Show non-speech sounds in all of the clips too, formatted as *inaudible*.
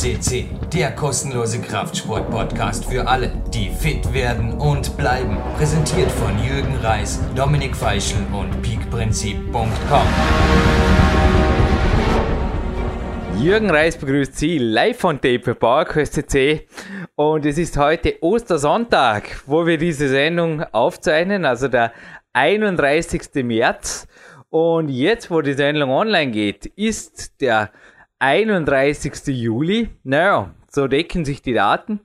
OSCC, der kostenlose Kraftsport-Podcast für alle, die fit werden und bleiben. Präsentiert von Jürgen Reis, Dominik Feischl und peakprinzip.com. Jürgen Reis begrüßt Sie live von Tape PowerQuest CC und es ist heute Ostersonntag, wo wir diese Sendung aufzeichnen, also der 31. März. Und jetzt, wo die Sendung online geht, ist der 31. Juli. Naja, so decken sich die Daten.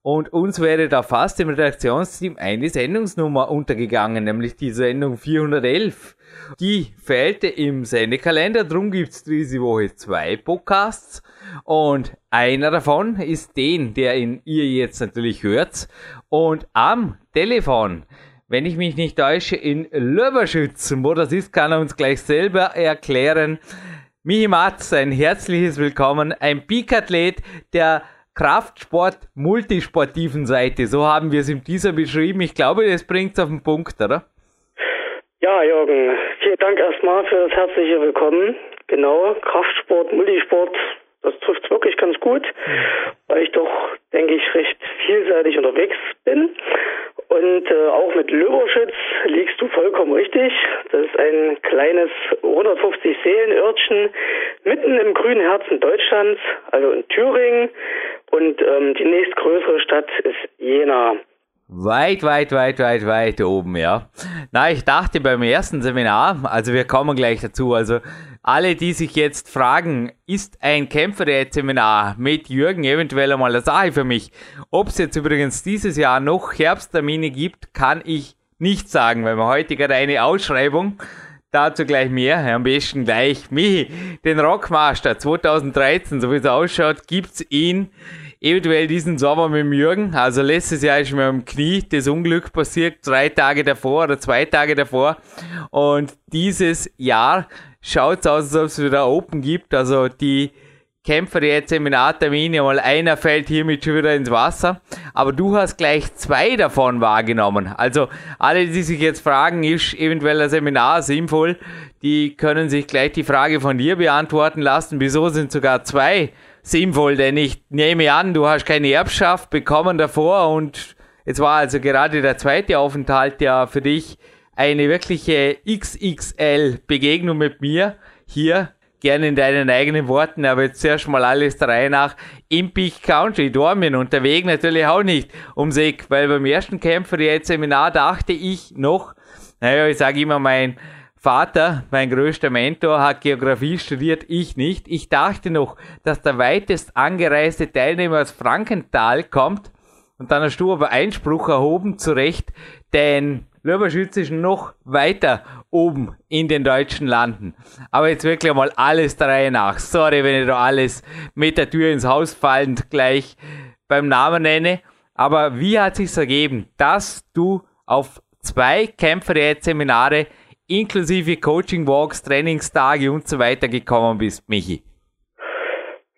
Und uns wäre da fast im Redaktionsteam eine Sendungsnummer untergegangen, nämlich die Sendung 411. Die fehlte im Sendekalender, darum gibt's diese Woche zwei Podcasts. Und einer davon ist den, der in ihr jetzt natürlich hört. Und am Telefon, wenn ich mich nicht täusche, in Löberschütz, wo das ist, kann er uns gleich selber erklären. Michi Matz, ein herzliches Willkommen, ein Peak-Athlet der Kraftsport-multisportiven Seite. So haben wir es im Teaser beschrieben. Ich glaube, das bringt es auf den Punkt, oder? Ja, Jürgen, vielen Dank erstmal für das herzliche Willkommen. Genau, Kraftsport, Multisport, das trifft wirklich ganz gut, weil ich doch, denke ich, recht vielseitig unterwegs bin. Und äh, auch mit Löberschütz liegst du vollkommen richtig. Das ist ein kleines 150 Seelenörtchen mitten im grünen Herzen Deutschlands, also in Thüringen. Und ähm, die nächstgrößere Stadt ist Jena. Weit, weit, weit, weit, weit oben, ja. Na, ich dachte beim ersten Seminar, also wir kommen gleich dazu, also alle, die sich jetzt fragen, ist ein Kämpferdiät-Seminar mit Jürgen eventuell einmal eine Sache für mich? Ob es jetzt übrigens dieses Jahr noch Herbsttermine gibt, kann ich nicht sagen, weil wir heute gerade eine Ausschreibung Dazu gleich mehr. Am besten gleich Michi, den Rockmaster 2013, so wie es ausschaut, gibt's ihn eventuell diesen Sommer mit dem Jürgen. Also letztes Jahr ist mir am Knie das Unglück passiert, drei Tage davor oder zwei Tage davor. Und dieses Jahr schaut es aus, als ob es wieder Open gibt. Also die Kämpfer jetzt Seminartermine, mal einer fällt hiermit schon wieder ins Wasser. Aber du hast gleich zwei davon wahrgenommen. Also alle, die sich jetzt fragen, ist eventuell ein Seminar sinnvoll, die können sich gleich die Frage von dir beantworten lassen. Wieso sind sogar zwei sinnvoll? Denn ich nehme an, du hast keine Erbschaft bekommen davor und es war also gerade der zweite Aufenthalt ja für dich eine wirkliche XXL-Begegnung mit mir hier. Gerne in deinen eigenen Worten, aber jetzt zuerst mal alles der Reihe nach im Peak Country, Dormien Weg natürlich auch nicht ums Eck, weil beim ersten Kämpfer jetzt Seminar dachte ich noch, naja, ich sage immer, mein Vater, mein größter Mentor, hat Geografie studiert, ich nicht. Ich dachte noch, dass der weitest angereiste Teilnehmer aus Frankenthal kommt. Und dann hast du aber Einspruch erhoben, zu Recht, denn Löberschütz ist noch weiter oben in den deutschen Landen. Aber jetzt wirklich mal alles der Reihe nach. Sorry, wenn ich da alles mit der Tür ins Haus fallend gleich beim Namen nenne. Aber wie hat sich's ergeben, dass du auf zwei Kämpferät-Seminare inklusive Coaching Walks, Trainingstage und so weiter gekommen bist, Michi?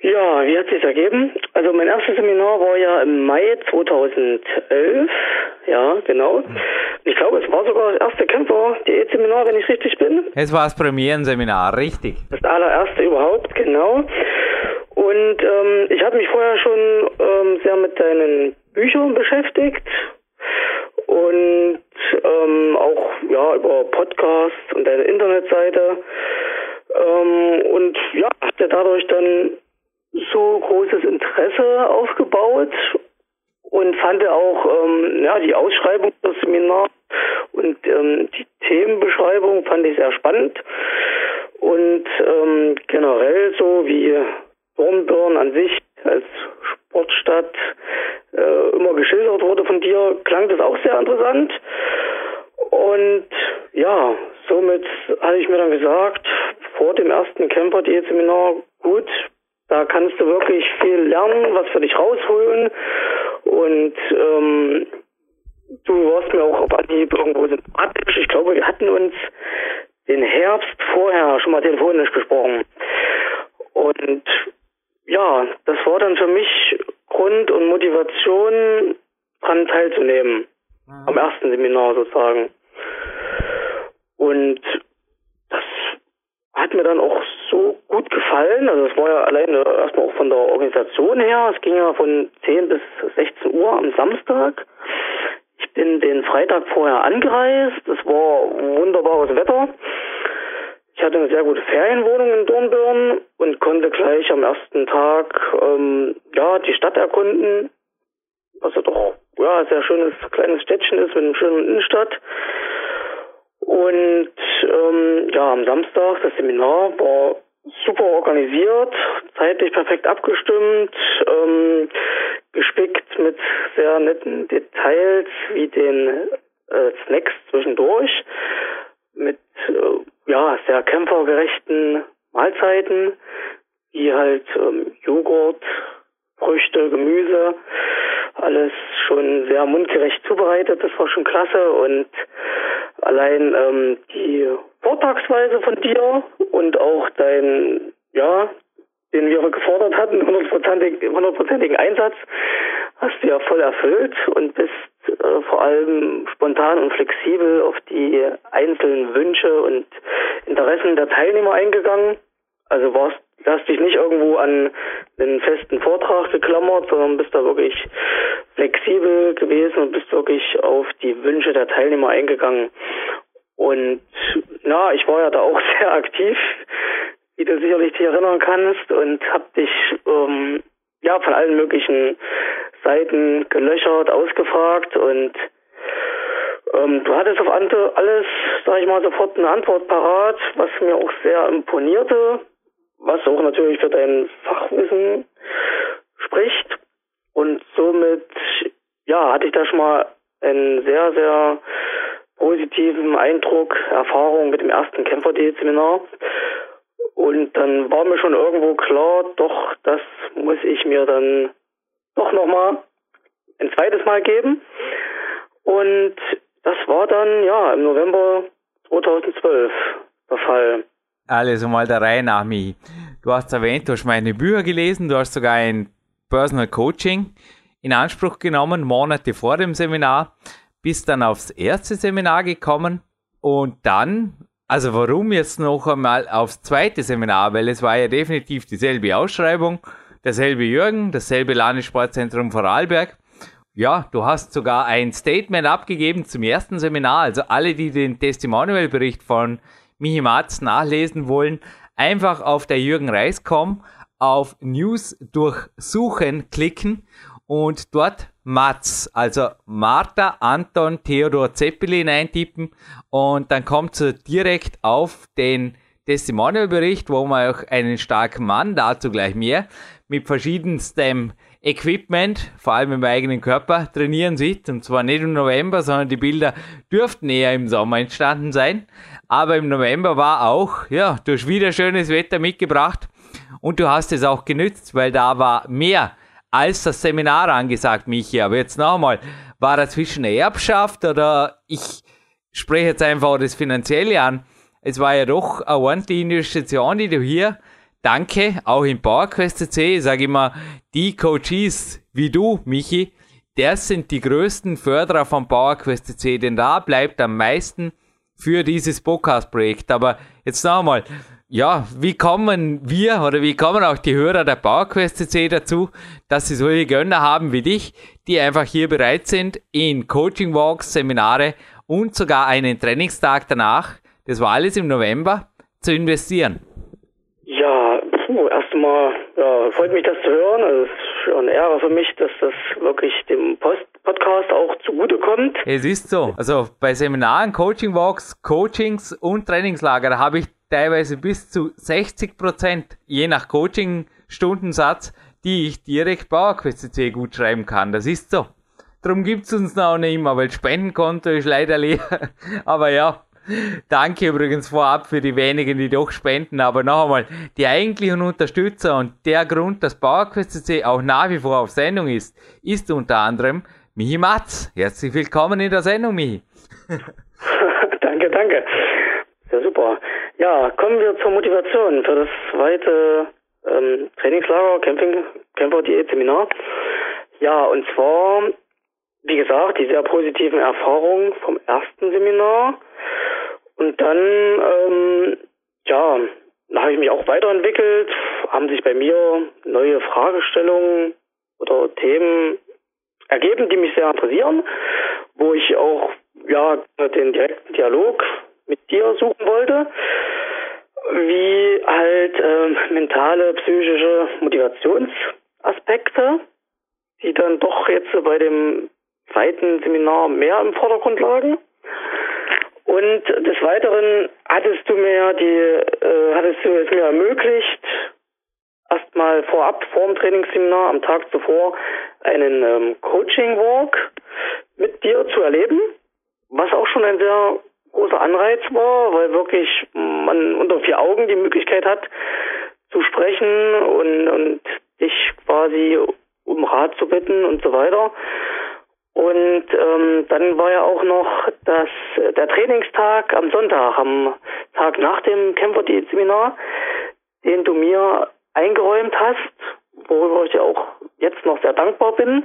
Ja, wie hat sich ergeben? Also mein erstes Seminar war ja im Mai 2011, ja, genau. Ich glaube, es war sogar das erste Kämpfer-Diät-Seminar, wenn ich richtig bin. Es war das Premierenseminar, richtig. Das allererste überhaupt, genau. Und ähm, ich habe mich vorher schon ähm, sehr mit deinen Büchern beschäftigt und ähm, auch ja über Podcasts und deine Internetseite. Ähm, und ja hatte dadurch dann so großes Interesse aufgebaut und fand auch ähm, ja die Ausschreibung des Seminars und ähm, die Themenbeschreibung fand ich sehr spannend. Und ähm, generell so wie Dornbirn an sich als Sportstadt äh, immer geschildert wurde von dir, klang das auch sehr interessant. Und ja, somit hatte ich mir dann gesagt, vor dem ersten Camper-Diät-Seminar, gut, da kannst du wirklich viel lernen, was für dich rausholen. Und ähm, du warst mir auch auf Anhieb irgendwo sympathisch. Ich glaube, wir hatten uns den Herbst vorher schon mal telefonisch gesprochen. Und ja, das war dann für mich Grund und Motivation, daran teilzunehmen. Mhm. Am ersten Seminar sozusagen. Und das hat mir dann auch so gut gefallen. Also es war ja alleine erstmal auch von der Organisation her. Es ging ja von 10 bis 16 Uhr am Samstag. Ich bin den Freitag vorher angereist. Es war wunderbares Wetter. Ich hatte eine sehr gute Ferienwohnung in Dornbirn und konnte gleich am ersten Tag ähm, ja die Stadt erkunden, was ja doch ja sehr schönes kleines Städtchen ist mit einer schönen Innenstadt. Und ähm, ja, am Samstag das Seminar war super organisiert, zeitlich perfekt abgestimmt, ähm, gespickt mit sehr netten Details wie den äh, Snacks zwischendurch, mit äh, ja sehr kämpfergerechten Mahlzeiten, wie halt ähm, Joghurt, Früchte, Gemüse, alles schon sehr mundgerecht zubereitet, das war schon klasse. Und allein ähm, die Vortragsweise von dir und auch dein, ja, den wir gefordert hatten, hundertprozentigen 100 Einsatz, hast du ja voll erfüllt und bist äh, vor allem spontan und flexibel auf die einzelnen Wünsche und Interessen der Teilnehmer eingegangen. Also warst hast dich nicht irgendwo an einen festen Vortrag geklammert, sondern bist da wirklich flexibel gewesen und bist wirklich auf die Wünsche der Teilnehmer eingegangen. Und na, ich war ja da auch *laughs* sehr aktiv, wie du sicherlich dich erinnern kannst, und hab dich ähm, ja von allen möglichen Seiten gelöchert, ausgefragt und ähm, du hattest auf alles, sag ich mal, sofort eine Antwort parat, was mir auch sehr imponierte was auch natürlich für dein Fachwissen spricht. Und somit, ja, hatte ich da schon mal einen sehr, sehr positiven Eindruck, Erfahrung mit dem ersten Kämpfer-Seminar. Und dann war mir schon irgendwo klar, doch, das muss ich mir dann doch nochmal ein zweites Mal geben. Und das war dann, ja, im November 2012 der Fall. Also mal der Reihe nach, Michi. Du hast erwähnt, du hast meine Bücher gelesen, du hast sogar ein Personal Coaching in Anspruch genommen, Monate vor dem Seminar, bist dann aufs erste Seminar gekommen und dann, also warum jetzt noch einmal aufs zweite Seminar, weil es war ja definitiv dieselbe Ausschreibung, derselbe Jürgen, dasselbe Landessportzentrum Vorarlberg. Ja, du hast sogar ein Statement abgegeben zum ersten Seminar, also alle, die den Testimonial-Bericht von Michi Matz nachlesen wollen, einfach auf der Jürgen Reis.com auf News durchsuchen klicken und dort Matz, also Martha Anton Theodor Zeppelin eintippen und dann kommt ihr direkt auf den Testimonial-Bericht, wo man auch einen starken Mann, dazu gleich mehr, mit verschiedenstem Equipment, vor allem im eigenen Körper, trainieren sieht. Und zwar nicht im November, sondern die Bilder dürften eher im Sommer entstanden sein. Aber im November war auch, ja, du hast wieder schönes Wetter mitgebracht und du hast es auch genützt, weil da war mehr als das Seminar angesagt, Michi. Aber jetzt nochmal, war dazwischen eine Erbschaft oder ich spreche jetzt einfach das Finanzielle an. Es war ja doch eine ordentliche Investition, die du hier, danke, auch im PowerQuest CC, ich sage immer, die Coaches wie du, Michi, das sind die größten Förderer von PowerQuest CC, denn da bleibt am meisten für dieses Podcast-Projekt. Aber jetzt noch einmal, ja, wie kommen wir oder wie kommen auch die Hörer der PowerQuest CC dazu, dass sie solche Gönner haben wie dich, die einfach hier bereit sind, in Coaching-Walks, Seminare und sogar einen Trainingstag danach, das war alles im November, zu investieren? Erstmal ja, freut mich das zu hören. Es ist schon eine Ehre für mich, dass das wirklich dem Post Podcast auch zugutekommt. Es ist so. Also bei Seminaren, Coaching Walks, Coachings und Trainingslager habe ich teilweise bis zu 60 Prozent, je nach Coaching-Stundensatz, die ich direkt PowerQuest C gut schreiben kann. Das ist so. Darum gibt es uns noch nicht immer, weil Spendenkonto ist leider leer. *laughs* Aber ja, Danke übrigens vorab für die wenigen, die doch spenden. Aber noch einmal, die eigentlichen Unterstützer und der Grund, dass PowerQuest C auch nach wie vor auf Sendung ist, ist unter anderem Michi Matz. Herzlich willkommen in der Sendung, Michi. *laughs* danke, danke. Ja, super. Ja, kommen wir zur Motivation für das zweite ähm, Trainingslager, Camping, Camper Diät Seminar. Ja, und zwar, wie gesagt, die sehr positiven Erfahrungen vom ersten Seminar und dann, ähm, ja, da habe ich mich auch weiterentwickelt, haben sich bei mir neue Fragestellungen oder Themen ergeben, die mich sehr interessieren, wo ich auch ja den direkten Dialog mit dir suchen wollte, wie halt äh, mentale, psychische Motivationsaspekte, die dann doch jetzt bei dem zweiten Seminar mehr im Vordergrund lagen. Und des Weiteren hattest du mir die, äh, hattest du es mir ermöglicht, erstmal vorab, vor dem Trainingsseminar, am Tag zuvor, einen ähm, Coaching-Walk mit dir zu erleben, was auch schon ein sehr großer Anreiz war, weil wirklich man unter vier Augen die Möglichkeit hat, zu sprechen und, und dich quasi um Rat zu bitten und so weiter. Und ähm, dann war ja auch noch das, der Trainingstag am Sonntag, am Tag nach dem Kämpferdiät-Seminar, den du mir eingeräumt hast, worüber ich ja auch jetzt noch sehr dankbar bin,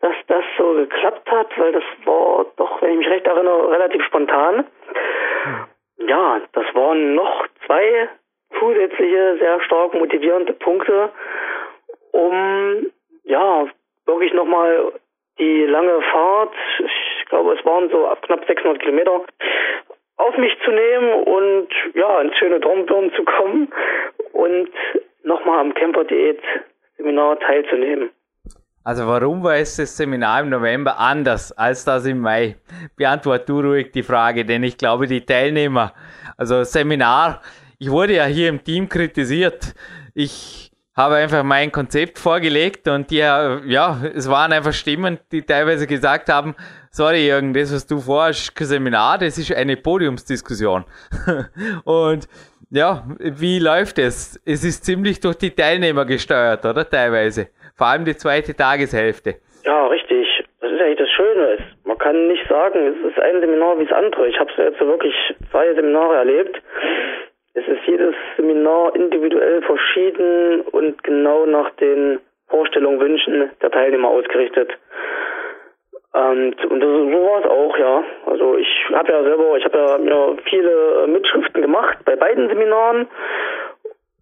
dass das so geklappt hat, weil das war doch, wenn ich mich recht erinnere, relativ spontan. Ja, das waren noch zwei zusätzliche, sehr stark motivierende Punkte, um ja wirklich nochmal die lange Fahrt, ich glaube es waren so knapp 600 Kilometer, auf mich zu nehmen und ja, ins schöne Dornbirn zu kommen und nochmal am Camper-Diät-Seminar teilzunehmen. Also warum war es das Seminar im November anders als das im Mai? Beantwort du ruhig die Frage, denn ich glaube, die Teilnehmer, also Seminar, ich wurde ja hier im Team kritisiert. Ich habe einfach mein Konzept vorgelegt und die, ja, es waren einfach Stimmen, die teilweise gesagt haben, sorry Jürgen, das, was du vorhast, kein Seminar, das ist eine Podiumsdiskussion. *laughs* und ja, wie läuft es? Es ist ziemlich durch die Teilnehmer gesteuert, oder teilweise? Vor allem die zweite Tageshälfte. Ja, richtig. Das ist eigentlich das Schöne. Man kann nicht sagen, es ist ein Seminar wie das andere. Ich habe es jetzt wirklich zwei Seminare erlebt es ist jedes Seminar individuell verschieden und genau nach den Vorstellungen, Wünschen der Teilnehmer ausgerichtet. Und, und das, so war es auch, ja. Also ich habe ja selber, ich habe ja mir viele Mitschriften gemacht bei beiden Seminaren.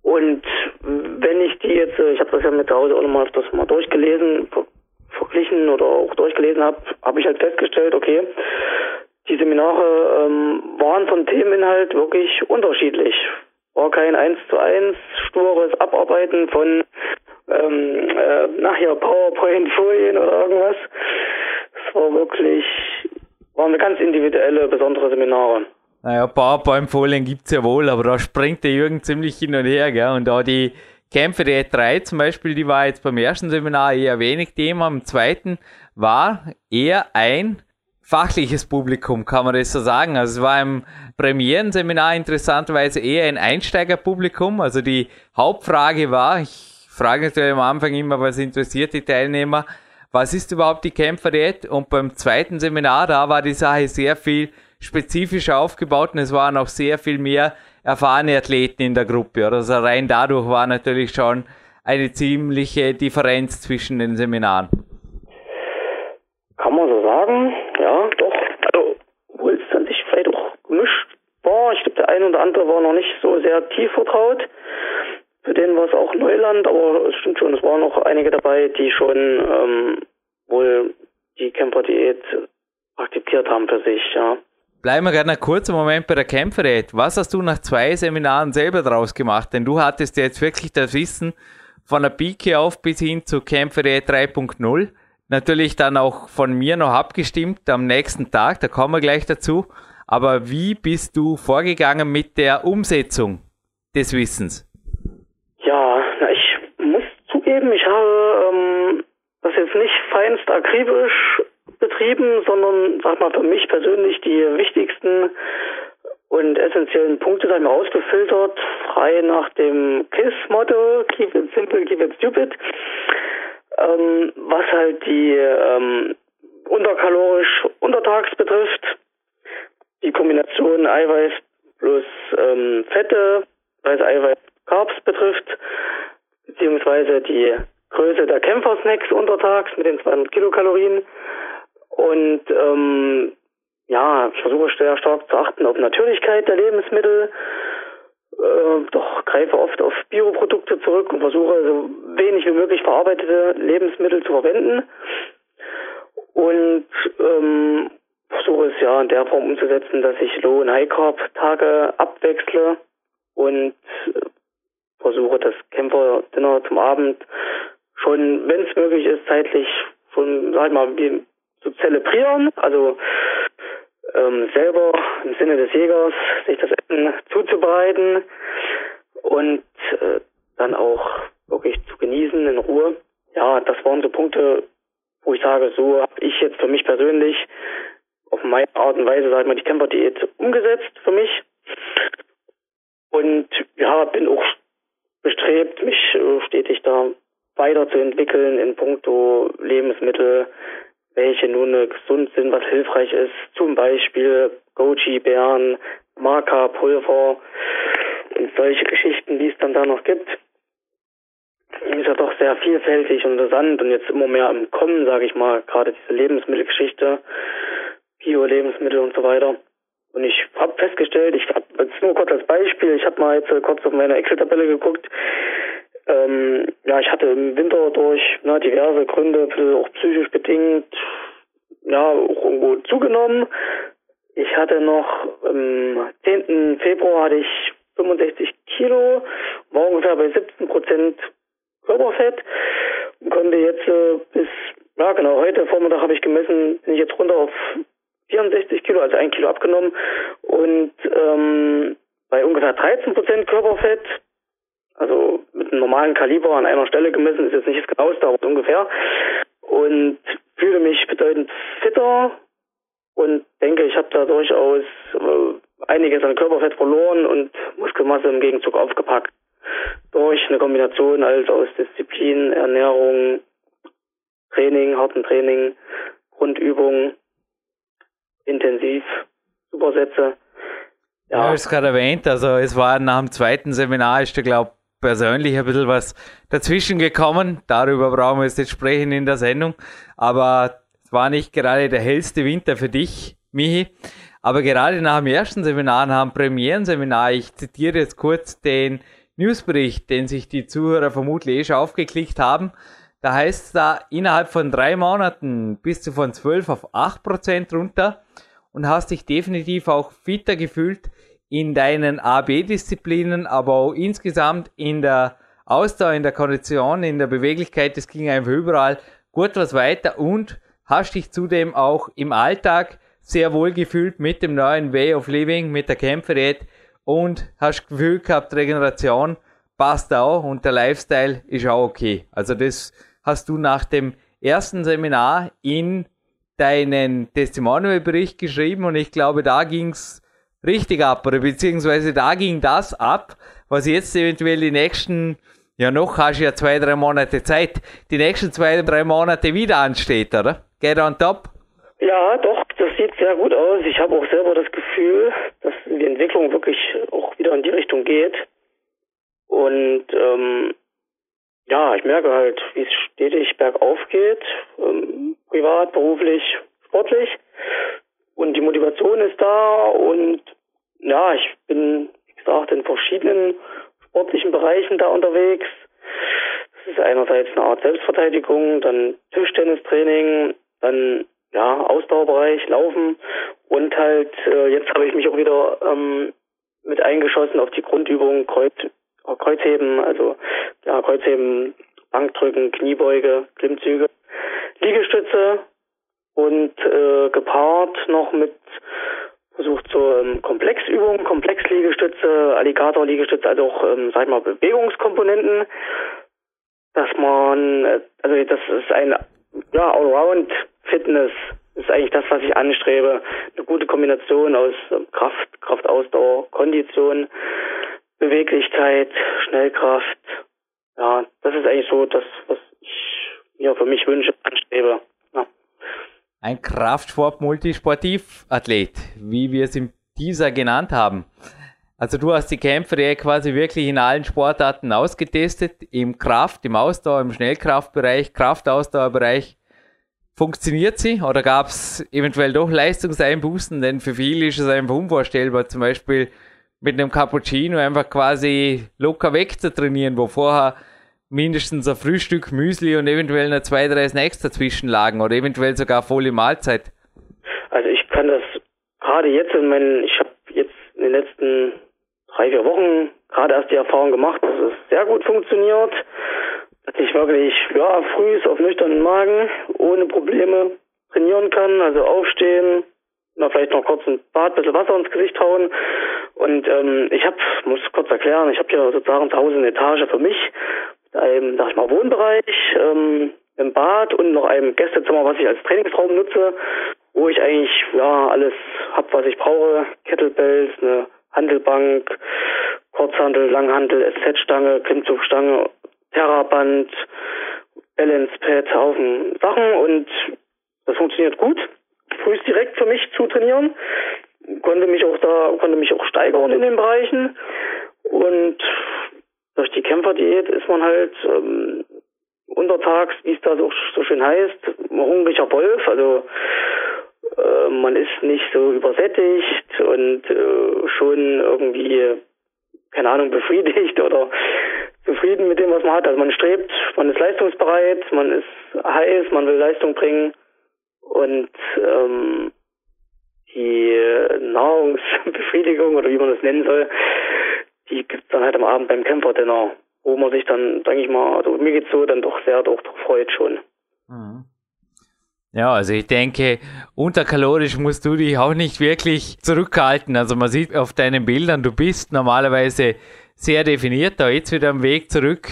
Und wenn ich die jetzt, ich habe das ja mit zu Hause auch nochmal das mal durchgelesen, verglichen oder auch durchgelesen habe, habe ich halt festgestellt, okay, die Seminare ähm, waren vom Themeninhalt wirklich unterschiedlich. War kein eins zu eins stures Abarbeiten von ähm, äh, nachher PowerPoint-Folien oder irgendwas. Es war wirklich, waren ganz individuelle, besondere Seminare. Naja, PowerPoint-Folien gibt's ja wohl, aber da springt der Jürgen ziemlich hin und her, gell? Und da die Kämpfe der E3 zum Beispiel, die war jetzt beim ersten Seminar eher wenig Thema, im zweiten war eher ein fachliches Publikum, kann man das so sagen. Also es war im Premierenseminar interessanterweise eher ein Einsteigerpublikum. Also die Hauptfrage war, ich frage natürlich am Anfang immer, was interessiert die Teilnehmer, was ist überhaupt die Kämpferdiät? Und beim zweiten Seminar, da war die Sache sehr viel spezifischer aufgebaut und es waren auch sehr viel mehr erfahrene Athleten in der Gruppe. Also rein dadurch war natürlich schon eine ziemliche Differenz zwischen den Seminaren. Kann man so sagen, ja, doch. Also, obwohl es an sich vielleicht auch gemischt eine oder andere war noch nicht so sehr tief vertraut. Für den war es auch Neuland, aber es stimmt schon, es waren noch einige dabei, die schon ähm, wohl die Camper-Diät praktiziert haben für sich, ja. Bleiben wir gerade einen kurzen Moment bei der Kämpferdiät. Was hast du nach zwei Seminaren selber draus gemacht? Denn du hattest jetzt wirklich das Wissen von der Pike auf bis hin zu Kämpferdiät 3.0 natürlich dann auch von mir noch abgestimmt am nächsten Tag, da kommen wir gleich dazu. Aber wie bist du vorgegangen mit der Umsetzung des Wissens? Ja, ich muss zugeben, ich habe ähm, das jetzt nicht feinst akribisch betrieben, sondern sag mal für mich persönlich die wichtigsten und essentiellen Punkte da rausgefiltert, frei nach dem KISS-Motto, Keep it simple, keep it stupid ähm, was halt die ähm, unterkalorisch untertags betrifft. Die Kombination Eiweiß plus ähm, Fette, also Eiweiß Carbs betrifft, beziehungsweise die Größe der Kämpfersnacks untertags mit den 200 Kilokalorien. Und ähm, ja, ich versuche sehr stark zu achten auf Natürlichkeit der Lebensmittel. äh, doch greife oft auf Bioprodukte zurück und versuche so wenig wie möglich verarbeitete Lebensmittel zu verwenden und ähm, es ja in der Form umzusetzen, dass ich Low- und High-Carb-Tage abwechsle und äh, versuche das Kämpfer-Dinner zum Abend schon, wenn es möglich ist, zeitlich schon, sag ich mal, zu zelebrieren, also ähm, selber im Sinne des Jägers sich das Essen zuzubereiten und äh, dann auch wirklich zu genießen in Ruhe. Ja, das waren so Punkte, wo ich sage, so habe ich jetzt für mich persönlich auf meine Art und Weise, sag mal, die Camper-Diät umgesetzt für mich. Und ja, bin auch bestrebt, mich äh, stetig da weiterzuentwickeln in puncto Lebensmittel, welche nun gesund sind, was hilfreich ist. Zum Beispiel Goji-Beeren, Maca-Pulver und solche Geschichten, die es dann da noch gibt. Ist ja doch sehr vielfältig und interessant und jetzt immer mehr im Kommen, sage ich mal, gerade diese Lebensmittelgeschichte, Bio-Lebensmittel und so weiter. Und ich habe festgestellt, ich habe jetzt nur kurz als Beispiel, ich habe mal jetzt kurz auf meine Excel-Tabelle geguckt. Ähm, ja, ich hatte im Winter durch na, diverse Gründe, auch psychisch bedingt, ja, auch irgendwo zugenommen. Ich hatte noch am 10. Februar hatte ich 65 Kilo, war ungefähr bei 17 Prozent Körperfett und konnte jetzt äh, bis, ja genau, heute Vormittag habe ich gemessen, bin ich jetzt runter auf 64 Kilo, also ein Kilo abgenommen. Und ähm, bei ungefähr 13 Prozent Körperfett, also mit einem normalen Kaliber an einer Stelle gemessen, ist jetzt nicht das genaueste, aber ungefähr. Und fühle mich bedeutend fitter und denke, ich habe da durchaus äh, einiges an Körperfett verloren und Muskelmasse im Gegenzug aufgepackt. Durch eine Kombination als aus Disziplin, Ernährung, Training, harten Training, Grundübungen intensiv Supersätze. Ja, ja ich gerade erwähnt, also es war nach dem zweiten Seminar, ist da glaube persönlich ein bisschen was dazwischen gekommen. Darüber brauchen wir jetzt nicht sprechen in der Sendung. Aber es war nicht gerade der hellste Winter für dich, Michi. Aber gerade nach dem ersten Seminar, nach dem Premierenseminar, ich zitiere jetzt kurz den Newsbericht, den sich die Zuhörer vermutlich eh schon aufgeklickt haben. Da heißt es da, innerhalb von drei Monaten bist du von 12 auf 8 Prozent runter und hast dich definitiv auch fitter gefühlt in deinen AB-Disziplinen, aber auch insgesamt in der Ausdauer, in der Kondition, in der Beweglichkeit. Das ging einfach überall gut was weiter und hast dich zudem auch im Alltag sehr wohl gefühlt mit dem neuen Way of Living, mit der Kämpferdiät und hast Gefühl gehabt, Regeneration passt auch und der Lifestyle ist auch okay. Also das hast du nach dem ersten Seminar in deinen Testimonial-Bericht geschrieben und ich glaube, da ging's richtig ab oder beziehungsweise da ging das ab, was jetzt eventuell die nächsten, ja noch hast du ja zwei, drei Monate Zeit, die nächsten zwei, drei Monate wieder ansteht, oder? Get on top? Ja, doch, das sieht sehr gut aus. Ich habe auch selber das Gefühl, dass die Entwicklung wirklich auch wieder in die Richtung geht. Und ähm, ja, ich merke halt, wie es stetig bergauf geht, ähm, privat, beruflich, sportlich. Und die Motivation ist da und ja, ich bin, wie gesagt, in verschiedenen sportlichen Bereichen da unterwegs. Das ist einerseits eine Art Selbstverteidigung, dann Tischtennistraining, dann ja, Ausdauerbereich, Laufen und halt, äh, jetzt habe ich mich auch wieder ähm, mit eingeschossen auf die Grundübung Kreuz, Kreuzheben, also ja, Kreuzheben, Bankdrücken, Kniebeuge, Klimmzüge, Liegestütze und äh, gepaart noch mit versucht so ähm, Komplexübungen, Komplexliegestütze, Alligatorliegestütze, also auch, ähm, sag ich mal, Bewegungskomponenten, dass man, äh, also das ist ein ja, Allround-Fitness ist eigentlich das, was ich anstrebe. Eine gute Kombination aus ähm, Kraft, Kraftausdauer, Kondition, Beweglichkeit, Schnellkraft. Ja, das ist eigentlich so das, was ich mir für mich wünsche, anstrebe. Ja. Ein Kraftsport-Multisportiv-Athlet, wie wir es in dieser genannt haben. Also du hast die Kämpfer ja quasi wirklich in allen Sportarten ausgetestet, im Kraft, im Ausdauer, im Schnellkraftbereich, Kraftausdauerbereich. Funktioniert sie oder gab es eventuell doch Leistungseinbußen? Denn für viele ist es einfach unvorstellbar, zum Beispiel mit einem Cappuccino einfach quasi locker weg zu trainieren, wo vorher mindestens ein Frühstück, Müsli und eventuell noch zwei, drei Snacks dazwischen lagen oder eventuell sogar volle Mahlzeit? Also ich kann das gerade jetzt in meinen, ich habe jetzt in den letzten drei, vier Wochen gerade erst die Erfahrung gemacht, dass es sehr gut funktioniert. Dass ich wirklich, ja, früh auf nüchternen Magen, ohne Probleme trainieren kann, also aufstehen, na, vielleicht noch kurz ein Bad, ein bisschen Wasser ins Gesicht hauen. Und ähm, ich habe, muss kurz erklären, ich habe hier sozusagen zu Hause eine Etage für mich, mit einem, sag ich mal, Wohnbereich, ähm, im Bad und noch einem Gästezimmer, was ich als Trainingsraum nutze, wo ich eigentlich ja alles hab, was ich brauche. Kettlebells, eine Handelbank, Kurzhandel, Langhandel, SZ-Stange, Klimmzugstange, Terraband, Balance Pad, Haufen Sachen und das funktioniert gut früh direkt für mich zu trainieren. Konnte mich auch da, konnte mich auch steigern in den Bereichen. Und durch die Kämpferdiät ist man halt ähm, untertags, wie es da so, so schön heißt, hungriger Wolf. Also äh, man ist nicht so übersättigt und äh, schon irgendwie, keine Ahnung, befriedigt oder zufrieden mit dem, was man hat. Also man strebt, man ist leistungsbereit, man ist heiß, man will Leistung bringen. Und ähm, die Nahrungsbefriedigung oder wie man das nennen soll, die gibt's dann halt am Abend beim Kämpferdinner, wo man sich dann, denke ich mal, also mir geht's so, dann doch sehr doch freut schon. Mhm. Ja, also ich denke, unterkalorisch musst du dich auch nicht wirklich zurückhalten. Also man sieht auf deinen Bildern, du bist normalerweise sehr definiert, da jetzt wieder am Weg zurück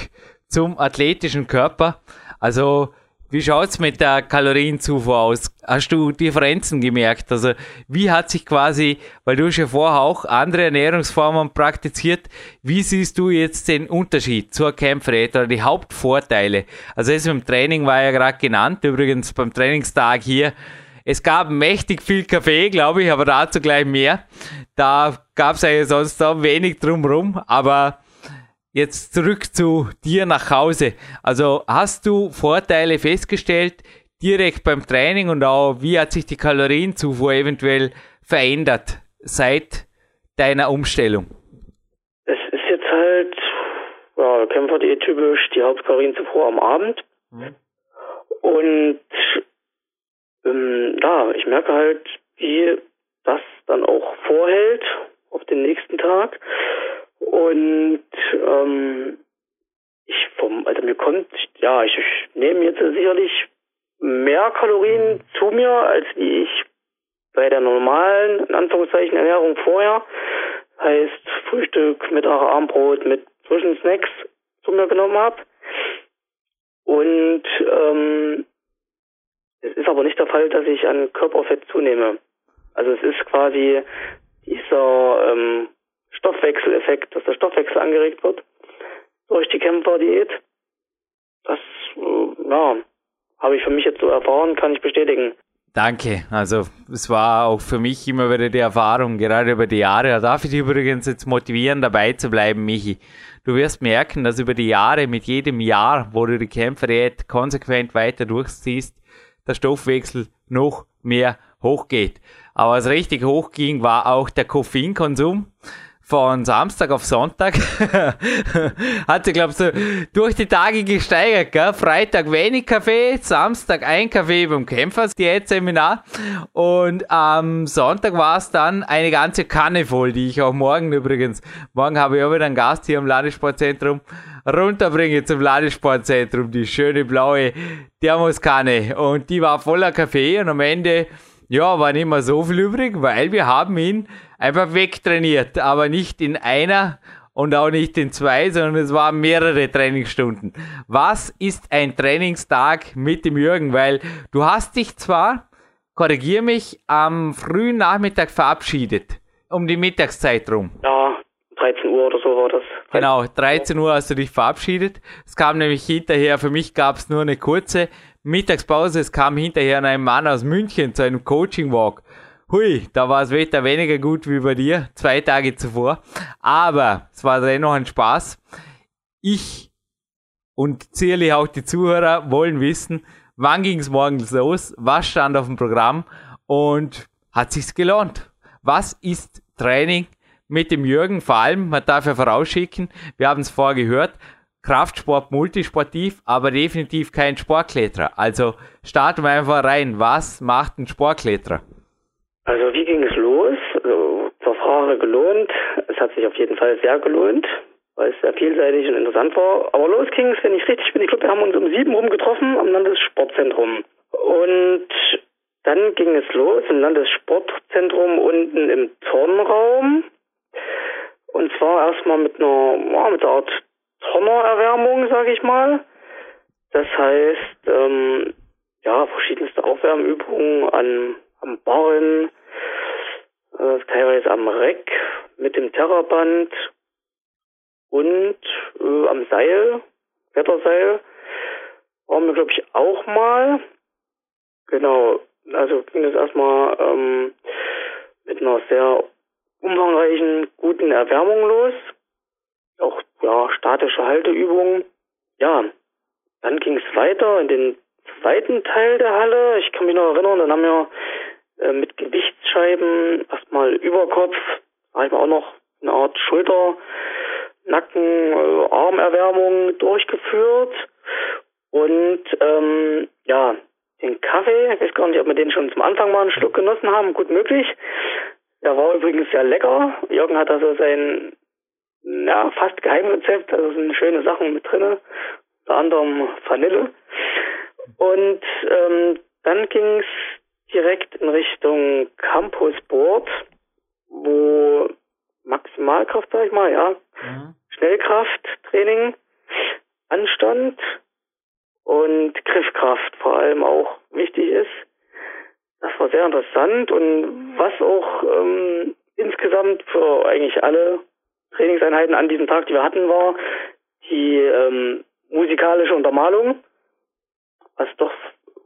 zum athletischen Körper. Also wie schaut's mit der Kalorienzufuhr aus? Hast du Differenzen gemerkt? Also wie hat sich quasi, weil du schon vorher auch andere Ernährungsformen praktiziert, wie siehst du jetzt den Unterschied zur Kämpferdiät oder die Hauptvorteile? Also das dem Training war ja gerade genannt, übrigens beim Trainingstag hier. Es gab mächtig viel Kaffee, glaube ich, aber dazu gleich mehr. Da gab es ja sonst auch wenig drumherum, aber Jetzt zurück zu dir nach Hause. Also hast du Vorteile festgestellt direkt beim Training und auch wie hat sich die Kalorienzufuhr eventuell verändert seit deiner Umstellung? Es ist jetzt halt ja, Kämpfer.de typisch die Hauptkalorienzufuhr am Abend. Mhm. Und ähm, ja, ich merke halt, wie das dann auch vorhält auf den nächsten Tag. Und ähm, ich vom, also mir kommt, ja, ich, ich nehme jetzt sicherlich mehr Kalorien zu mir, als wie ich bei der normalen, in Anführungszeichen, Ernährung vorher. Heißt Frühstück, Mittag, Abendbrot mit Zwischensnacks zu mir genommen habe. Und ähm, es ist aber nicht der Fall, dass ich an Körperfett zunehme. Also es ist quasi dieser ähm, Stoffwechseleffekt, dass der Stoffwechsel angeregt wird durch die Kämpferdiät. Das, äh, ja, habe ich für mich jetzt so erfahren, kann ich bestätigen. Danke. Also es war auch für mich immer wieder die Erfahrung, gerade über die Jahre. Da darf ich dich übrigens jetzt motivieren, dabei zu bleiben, Michi. Du wirst merken, dass über die Jahre, mit jedem Jahr, wo du die Kämpferdiät konsequent weiter durchziehst, der Stoffwechsel noch mehr hochgeht. Aber was richtig hochging, war auch der Koffeinkonsum von Samstag auf Sonntag *laughs* hat sich, glaube ich, so durch die Tage gesteigert. Gell? Freitag wenig Kaffee, Samstag ein Kaffee beim Kämpfers-Diät-Seminar und am Sonntag war es dann eine ganze Kanne voll, die ich auch morgen übrigens, morgen habe ich auch wieder einen Gast hier im Landessportzentrum, runterbringe zum Landessportzentrum, die schöne blaue Thermoskanne und die war voller Kaffee und am Ende ja, war nicht mehr so viel übrig, weil wir haben ihn einfach wegtrainiert, aber nicht in einer und auch nicht in zwei, sondern es waren mehrere Trainingsstunden. Was ist ein Trainingstag mit dem Jürgen? Weil du hast dich zwar, korrigier mich, am frühen Nachmittag verabschiedet, um die Mittagszeit rum. Ja, 13 Uhr oder so war das. Genau, 13 Uhr hast du dich verabschiedet. Es kam nämlich hinterher, für mich gab es nur eine kurze Mittagspause, es kam hinterher ein Mann aus München zu einem Coaching-Walk hui, da war das Wetter weniger gut wie bei dir, zwei Tage zuvor. Aber es war dennoch ein Spaß. Ich und sicherlich auch die Zuhörer wollen wissen, wann ging es morgens los, was stand auf dem Programm und hat sich's gelohnt? Was ist Training mit dem Jürgen, vor allem, man darf ja vorausschicken, wir haben es vorher gehört, Kraftsport multisportiv, aber definitiv kein Sportkletterer. Also starten wir einfach rein. Was macht ein Sportkletterer? Also wie ging es los? Also, zur Frage gelohnt. Es hat sich auf jeden Fall sehr gelohnt, weil es sehr vielseitig und interessant war. Aber los ging es, wenn ich richtig bin. Ich glaube, wir haben uns um sieben rum getroffen am Landessportzentrum. Und dann ging es los im Landessportzentrum unten im Turnraum. Und zwar erstmal mit einer, ja, mit einer Art Turnererwärmung, sage ich mal. Das heißt, ähm, ja, verschiedenste Aufwärmübungen an, am Barren, äh, teilweise am Reck mit dem Terraband und äh, am Seil, Wetterseil, waren wir, glaube ich, auch mal. Genau, also ging es erstmal ähm, mit einer sehr umfangreichen, guten Erwärmung los. Auch ja, statische Halteübungen. Ja, dann ging es weiter in den zweiten Teil der Halle. Ich kann mich noch erinnern, dann haben wir äh, mit Gewichtsscheiben erstmal Überkopf, sag ich mal auch noch eine Art Schulter, Nacken, äh, Armerwärmung durchgeführt. Und ähm, ja, den Kaffee, ich weiß gar nicht, ob wir den schon zum Anfang mal einen Schluck genossen haben, gut möglich. Der war übrigens sehr lecker. Jürgen hat also sein ja, fast Geheimrezept, also sind schöne Sachen mit drinne, unter anderem Vanille. Und ähm, dann ging es direkt in Richtung Campusboard, wo Maximalkraft, sag ich mal, ja, mhm. Schnellkrafttraining anstand und Griffkraft vor allem auch wichtig ist. Das war sehr interessant und was auch ähm, insgesamt für eigentlich alle Trainingseinheiten an diesem Tag, die wir hatten, war die ähm, musikalische Untermalung, was doch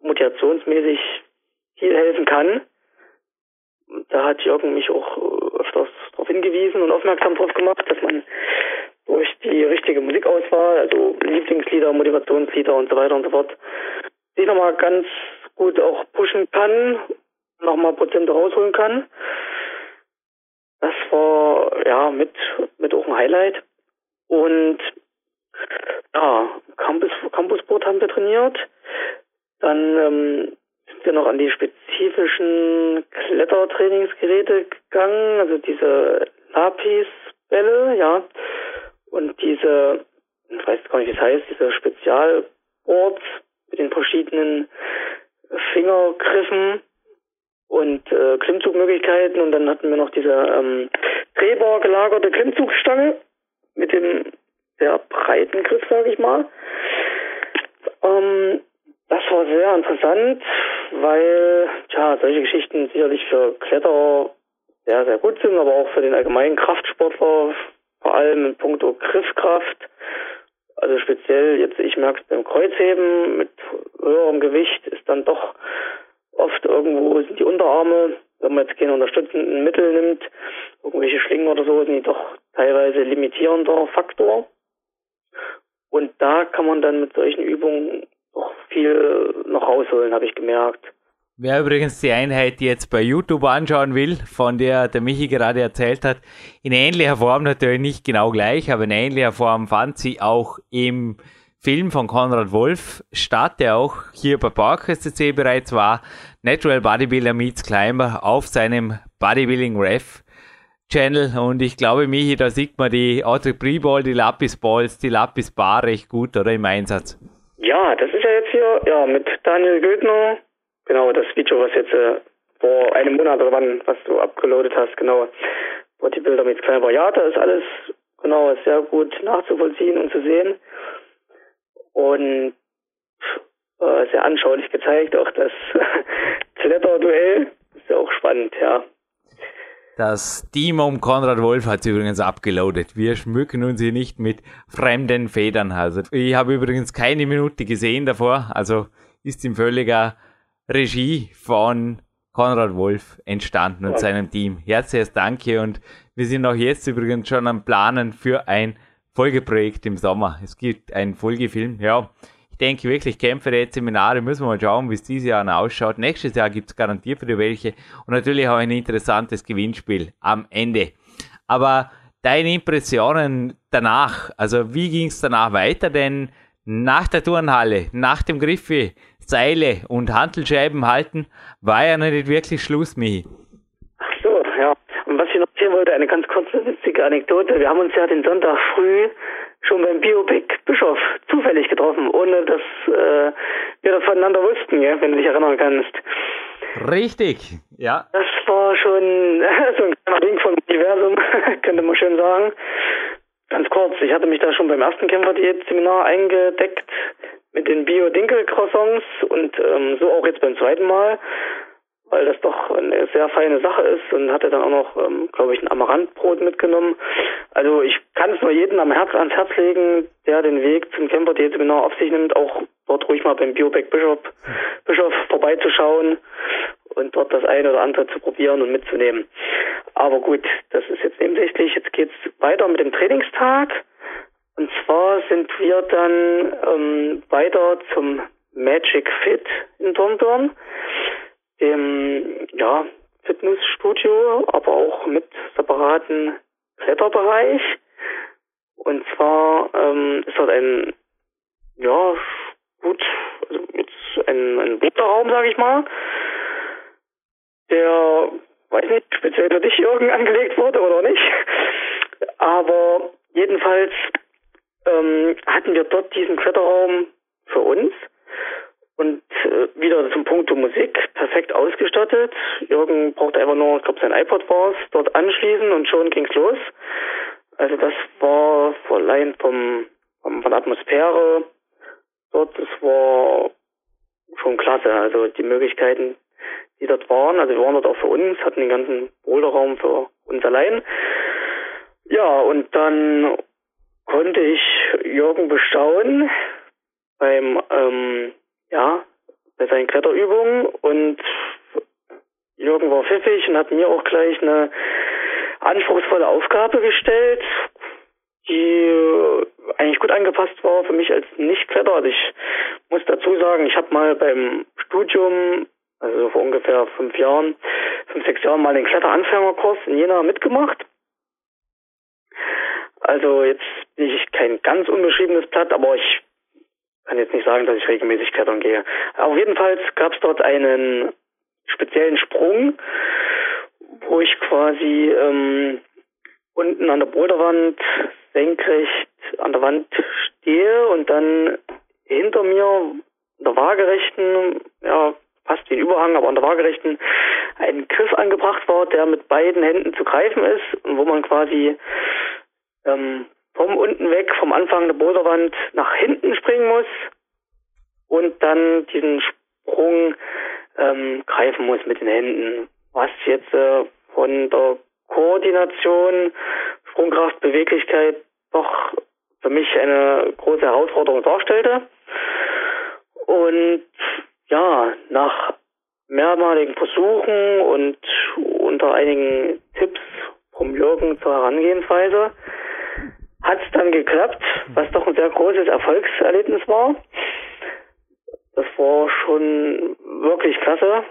motivationsmäßig viel helfen kann. Da hat Jürgen mich auch äh, öfters darauf hingewiesen und aufmerksam darauf gemacht, dass man durch die richtige Musikauswahl, also Lieblingslieder, Motivationslieder und so weiter und so fort, sich nochmal ganz gut auch pushen kann, nochmal Prozente rausholen kann. Das war ja mit, mit auch ein Highlight. Und ja, Campus, Campusboard haben wir trainiert. Dann ähm, sind wir noch an die spezifischen Klettertrainingsgeräte gegangen, also diese Lapis-Bälle, ja. Und diese, ich weiß gar nicht, wie es heißt, diese Spezialboards mit den verschiedenen Fingergriffen und äh, Klimmzugmöglichkeiten und dann hatten wir noch diese ähm, drehbar gelagerte Klimmzugstange mit dem sehr breiten Griff, sage ich mal. Ähm, das war sehr interessant, weil ja solche Geschichten sicherlich für Kletterer sehr, sehr gut sind, aber auch für den allgemeinen Kraftsportler, vor allem in puncto Griffkraft. Also speziell jetzt, ich merke es beim Kreuzheben mit höherem Gewicht ist dann doch oft irgendwo sind die Unterarme, wenn man jetzt keine unterstützenden Mittel nimmt, irgendwelche Schlingen oder so, sind die doch teilweise limitierender Faktor. Und da kann man dann mit solchen Übungen noch viel noch rausholen, habe ich gemerkt. Wer übrigens die Einheit jetzt bei YouTube anschauen will, von der der Michi gerade erzählt hat, in ähnlicher Form natürlich nicht genau gleich, aber in ähnlicher Form fand sie auch im Film von Konrad Wolf statt, der auch hier bei PowerQuest CC bereits war. Natural Bodybuilder Meets Climber auf seinem Bodybuilding Ref Channel und ich glaube, Michi, da sieht man die Autoprie Ball, die Lapis Balls, die Lapis Bar recht gut, oder im Einsatz? Ja, das ist ja jetzt hier, ja, mit Daniel Gödner, genau, das Video, was jetzt äh, vor einem Monat oder wann, was du abgeloadet hast, genau, Bodybuilder Meets Climber. Ja, da ist alles, genau, sehr gut nachzuvollziehen und zu sehen und äh, sehr anschaulich gezeigt. Auch das *laughs* Kletterduell ist ja auch spannend, ja. Das Team um Konrad Wolf hat es übrigens abgeloadet. Wir schmücken uns hier nicht mit fremden Federn. Also ich habe übrigens keine Minute gesehen davor. Also ist in völliger Regie von Konrad Wolf entstanden und seinem Team. Herzliches Danke und wir sind auch jetzt übrigens schon am Planen für ein Folgeprojekt im Sommer. Es gibt einen Folgefilm, ja. Ich denke wirklich, Kämpfe, Seminare, müssen wir mal schauen, wie es dieses Jahr ausschaut. Nächstes Jahr gibt es garantiert für die welche und natürlich auch ein interessantes Gewinnspiel am Ende. Aber deine Impressionen danach, also wie ging es danach weiter? Denn nach der Turnhalle, nach dem Griffe, Seile und Handelscheiben halten, war ja noch nicht wirklich Schluss, Michi. Ach so, ja. Und was ich noch erzählen wollte, eine ganz kurze witzige Anekdote. Wir haben uns ja den Sonntag früh schon beim Biopic Bischof zufällig getroffen, ohne dass äh, wir das voneinander wussten, ja, wenn du dich erinnern kannst. Richtig, ja. Das war schon *laughs* so ein kleiner Ding vom Universum, *laughs* könnte man schön sagen. Ganz kurz, ich hatte mich da schon beim ersten Kämpferdiät-Seminar eingedeckt mit den Bio-Dinkel-Croissants und ähm, so auch jetzt beim zweiten Mal weil das doch eine sehr feine Sache ist und hatte dann auch noch, ähm, glaube ich, ein Amaranthbrot mitgenommen. Also ich kann es nur jedem am Herz, ans Herz legen, der den Weg zum Camper Seminar auf sich nimmt, auch dort ruhig mal beim Bioback Bischof, Bischof vorbeizuschauen und dort das eine oder andere zu probieren und mitzunehmen. Aber gut, das ist jetzt nebensächlich. Jetzt geht's weiter mit dem Trainingstag. Und zwar sind wir dann ähm, weiter zum Magic Fit in Dornbirn dem ja, Fitnessstudio, aber auch mit separaten Kletterbereich. Und zwar ähm, ist dort ein, ja, gut, also jetzt ein, ein Butterraum, sage ich mal, der, weiß nicht, speziell für dich, Jürgen, *laughs* angelegt wurde oder nicht. Aber jedenfalls ähm, hatten wir dort diesen Kletterraum für uns und äh, wieder zum Punkt Musik, perfekt ausgestattet. Jürgen brauchte einfach nur, ich glaube, sein iPod war es, dort anschließen und schon ging's los. Also das war allein vom, vom von Atmosphäre dort, das war schon klasse. Also die Möglichkeiten, die dort waren, also wir waren dort auch für uns, hatten den ganzen Boulderraum für uns allein. Ja, und dann konnte ich Jürgen bestaunen beim ähm, ja, bei seinen Kletterübungen und Jürgen war pfiffig und hat mir auch gleich eine anspruchsvolle Aufgabe gestellt, die eigentlich gut angepasst war für mich als Nicht-Kletter. Also ich muss dazu sagen, ich habe mal beim Studium, also vor ungefähr fünf Jahren, fünf, sechs Jahren mal den Kletteranfängerkurs in Jena mitgemacht. Also jetzt bin ich kein ganz unbeschriebenes Blatt, aber ich kann jetzt nicht sagen, dass ich regelmäßig klettern gehe. Auf jeden Fall gab es dort einen speziellen Sprung, wo ich quasi ähm, unten an der Boulderwand senkrecht an der Wand stehe und dann hinter mir in der waagerechten, ja, fast ein Überhang, aber an der waagerechten ein Griff angebracht war, der mit beiden Händen zu greifen ist und wo man quasi ähm, vom unten weg, vom Anfang der Boulderwand nach hinten springen muss und dann diesen Sprung ähm, greifen muss mit den Händen. Was jetzt äh, von der Koordination, Sprungkraft, Beweglichkeit doch für mich eine große Herausforderung darstellte. Und ja, nach mehrmaligen Versuchen und unter einigen Tipps vom Jürgen zur Herangehensweise hat es dann geklappt, was doch ein sehr großes Erfolgserlebnis war. Das war schon wirklich klasse,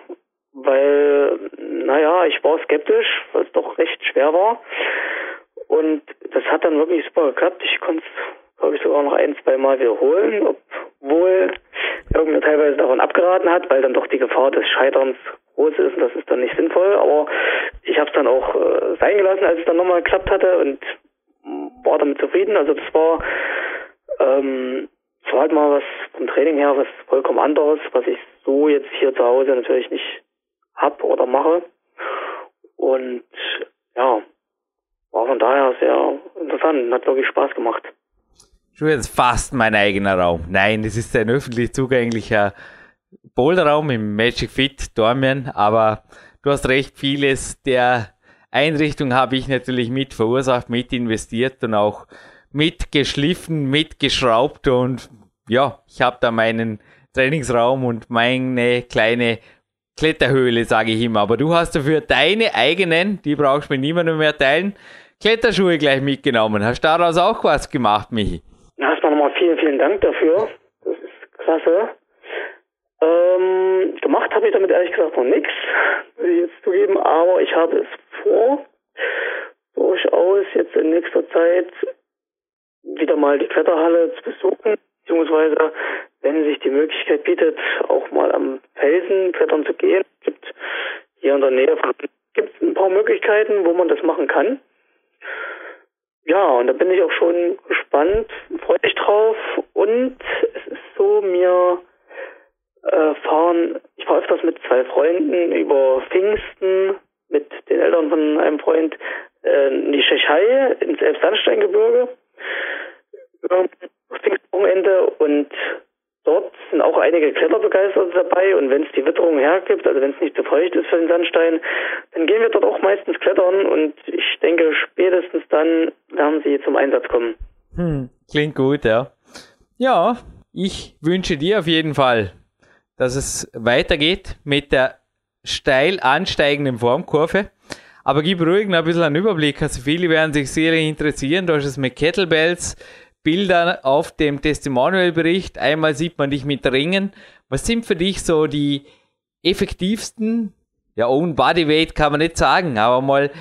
weil, naja, ich war skeptisch, weil es doch recht schwer war. Und das hat dann wirklich super geklappt. Ich konnte es, glaube ich, sogar noch ein, zwei Mal wiederholen, obwohl irgendwer teilweise davon abgeraten hat, weil dann doch die Gefahr des Scheiterns groß ist und das ist dann nicht sinnvoll. Aber ich habe es dann auch äh, sein gelassen, als es dann nochmal geklappt hatte und war damit zufrieden. Also das war, ähm, das war halt mal was vom Training her was vollkommen anderes, was ich so jetzt hier zu Hause natürlich nicht hab oder mache. Und ja, war von daher sehr interessant hat wirklich Spaß gemacht. Schon jetzt fast mein eigener Raum. Nein, es ist ein öffentlich zugänglicher Boulderraum im Magic Fit Dormien, aber du hast recht, vieles der Einrichtung habe ich natürlich mit verursacht, mit investiert und auch mit geschliffen, mit geschraubt und ja, ich habe da meinen Trainingsraum und meine kleine Kletterhöhle, sage ich immer. Aber du hast dafür deine eigenen, die brauchst du mit niemandem mehr teilen, Kletterschuhe gleich mitgenommen. Hast daraus auch was gemacht, Michi? Erstmal nochmal vielen, vielen Dank dafür. Das ist klasse. Ähm, gemacht habe ich damit ehrlich gesagt noch nichts, will ich jetzt zugeben, aber ich habe es vor, durchaus in nächster Zeit wieder mal die Kletterhalle zu besuchen, beziehungsweise wenn sich die Möglichkeit bietet, auch mal am Felsen klettern zu gehen. Es gibt hier in der Nähe gibt es ein paar Möglichkeiten, wo man das machen kann. Ja, und da bin ich auch schon gespannt, freue mich drauf. Und es ist so, mir äh, fahren, ich fahre öfters mit zwei Freunden über Pfingsten mit den Eltern von einem Freund äh, in die Tschechei, ins Elbsandsteingebirge. Ähm, Pfingstwochenende und dort sind auch einige Kletterbegeisterte dabei und wenn es die Witterung hergibt, also wenn es nicht zu feucht ist für den Sandstein, dann gehen wir dort auch meistens klettern und ich denke, spätestens dann werden sie zum Einsatz kommen. Hm, klingt gut, ja. Ja, ich wünsche dir auf jeden Fall, dass es weitergeht mit der steil ansteigenden Formkurve. Aber gib ruhig noch ein bisschen einen Überblick. Also viele werden sich sehr interessieren. Du hast es mit Kettlebells, Bilder auf dem Testimonial-Bericht. Einmal sieht man dich mit Ringen. Was sind für dich so die effektivsten, ja, Own Bodyweight kann man nicht sagen, aber mal,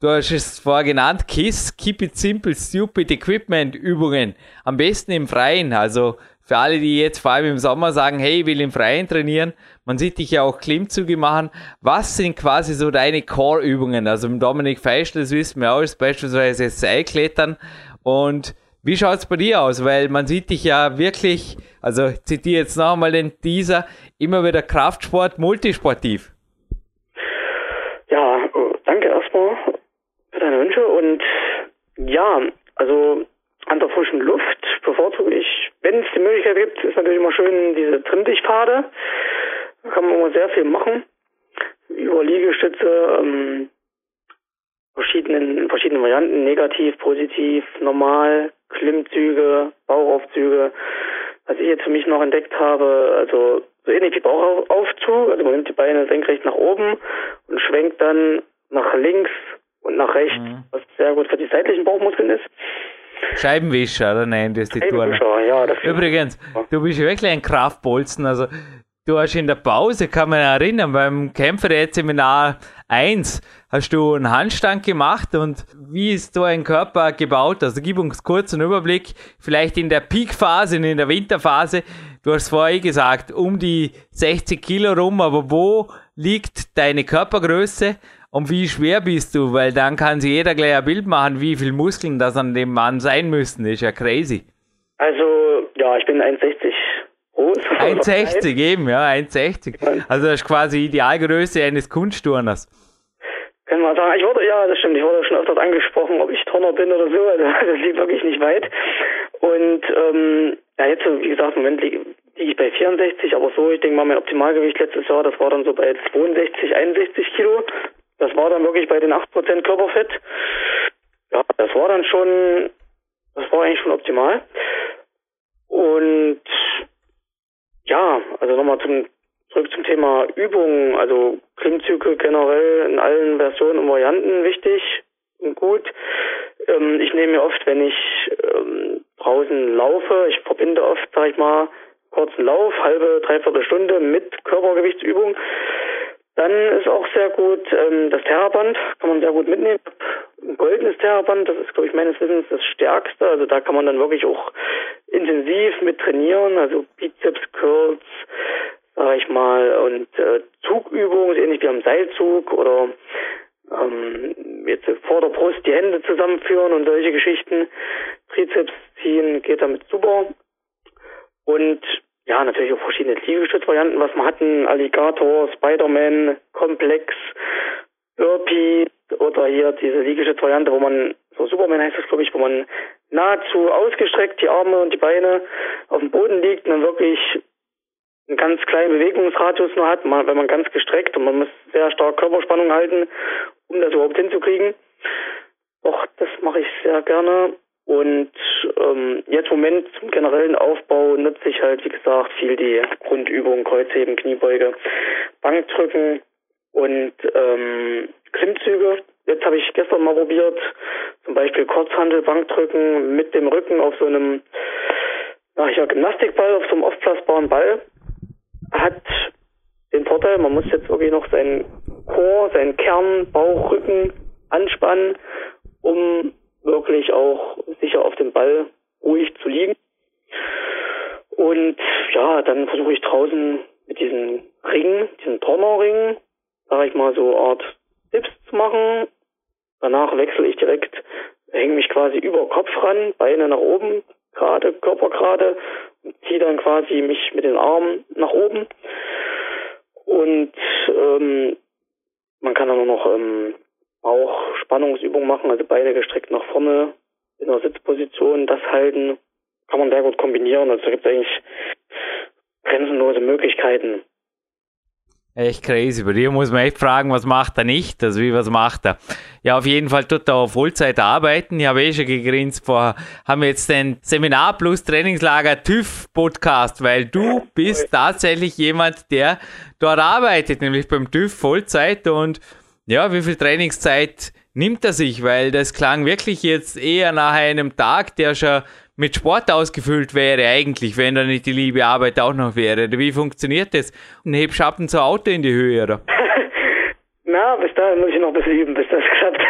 du hast es vorher genannt, KISS, Keep It Simple, Stupid Equipment Übungen. Am besten im Freien. Also für alle, die jetzt vor allem im Sommer sagen, hey, ich will im Freien trainieren, man sieht dich ja auch Klimmzüge machen. Was sind quasi so deine Core-Übungen? Also im Dominik Feischl, das wissen wir auch, ist beispielsweise Seilklettern und wie schaut es bei dir aus? Weil man sieht dich ja wirklich, also ich zitiere jetzt noch einmal den Teaser, immer wieder Kraftsport, multisportiv. Ja, danke erstmal für deine Wünsche und ja, also an der frischen Luft bevorzuge ich, wenn es die Möglichkeit gibt, ist natürlich immer schön diese Trimmdichtpfade. Da kann man immer sehr viel machen. Über Liegestütze, ähm, verschiedenen, verschiedenen Varianten, negativ, positiv, normal, Klimmzüge, Bauchaufzüge. Was ich jetzt für mich noch entdeckt habe, also so ähnlich wie Bauchaufzug, also man nimmt die Beine senkrecht nach oben und schwenkt dann nach links und nach rechts, mhm. was sehr gut für die seitlichen Bauchmuskeln ist. Scheibenwischer, oder nein, das ist die Scheibenwischer, ja. Übrigens, du bist wirklich ein Kraftbolzen, also Du hast in der Pause, kann man erinnern, beim Kämpferät-Seminar 1 hast du einen Handstand gemacht und wie ist so ein Körper gebaut? Also gib uns kurz einen Überblick, vielleicht in der Peak-Phase, in der Winterphase. Du hast vorher gesagt, um die 60 Kilo rum, aber wo liegt deine Körpergröße und wie schwer bist du? Weil dann kann sich jeder gleich ein Bild machen, wie viel Muskeln das an dem Mann sein müssen. Ist ja crazy. Also, ja, ich bin 1,60 groß. 1,60 eben, ja, 1,60. Also das ist quasi Idealgröße eines Kunstturners. Kann man sagen, ich wurde, ja, das stimmt, ich wurde schon öfters angesprochen, ob ich Turner bin oder so, *laughs* also das liegt wirklich nicht weit. Und ähm, ja, jetzt, wie gesagt, im Moment liege lieg ich bei 64, aber so, ich denke mal, mein Optimalgewicht letztes Jahr, das war dann so bei 62, 61 Kilo. Das war dann wirklich bei den 8% Körperfett. Ja, das war dann schon, das war eigentlich schon optimal. Und ja, also nochmal zum zurück zum Thema Übungen, also Klimmzüge generell in allen Versionen und Varianten wichtig und gut. Ähm, ich nehme mir oft, wenn ich ähm, draußen laufe, ich verbinde oft, sag ich mal, kurzen Lauf, halbe, dreiviertel Stunde mit Körpergewichtsübung. Dann ist auch sehr gut ähm, das Terraband, kann man sehr gut mitnehmen. Ein goldenes Terraband, das ist, glaube ich, meines Wissens das stärkste. Also da kann man dann wirklich auch intensiv mit trainieren, also Bizeps, Curls, sage ich mal, und äh, Zugübungen, ähnlich wie am Seilzug oder ähm, jetzt vor der Brust die Hände zusammenführen und solche Geschichten. Trizeps ziehen geht damit super. Und ja, natürlich auch verschiedene Liegestützvarianten, was man hatten, Alligator, Spider-Man, Komplex, Burpee oder hier diese Liegestützvariante, wo man, so Superman heißt das glaube ich, wo man nahezu ausgestreckt die Arme und die Beine auf dem Boden liegt und dann wirklich einen ganz kleinen Bewegungsradius nur hat, wenn man ganz gestreckt und man muss sehr stark Körperspannung halten, um das überhaupt hinzukriegen. Doch, das mache ich sehr gerne. Und ähm, jetzt im Moment zum generellen Aufbau nutze ich halt, wie gesagt, viel die Grundübungen, Kreuzheben, Kniebeuge, Bankdrücken und ähm, Klimmzüge. Jetzt habe ich gestern mal probiert, zum Beispiel Kurzhandel, Bankdrücken mit dem Rücken auf so einem ach ja, Gymnastikball, auf so einem aufblasbaren Ball. Hat den Vorteil, man muss jetzt wirklich noch seinen Chor, seinen Kern, Bauch, Rücken anspannen, um wirklich auch sicher auf dem Ball ruhig zu liegen. Und ja, dann versuche ich draußen mit diesen Ringen, diesen Turnerringen, sage ich mal so Art Tipps zu machen. Danach wechsle ich direkt, hänge mich quasi über Kopf ran, Beine nach oben, gerade, Körper gerade, ziehe dann quasi mich mit den Armen nach oben. Und ähm, man kann dann noch ähm, auch Spannungsübungen machen, also Beine gestreckt nach vorne in der Sitzposition, das halten, kann man sehr gut kombinieren. Also gibt es eigentlich grenzenlose Möglichkeiten. Echt crazy. Bei dir muss man echt fragen, was macht er nicht? Also wie, was macht er? Ja, auf jeden Fall tut er auf Vollzeit arbeiten. Ich habe eh schon gegrinst vor, haben wir jetzt den Seminar plus Trainingslager TÜV Podcast, weil du bist tatsächlich jemand, der dort arbeitet, nämlich beim TÜV Vollzeit und ja, wie viel Trainingszeit nimmt er sich? Weil das klang wirklich jetzt eher nach einem Tag, der schon mit Sport ausgefüllt wäre eigentlich, wenn da nicht die liebe Arbeit auch noch wäre. Wie funktioniert das? Und hebst ab und zu Auto in die Höhe, oder? *laughs* Na, bis dahin muss ich noch ein bisschen üben, bis das *laughs* klappt.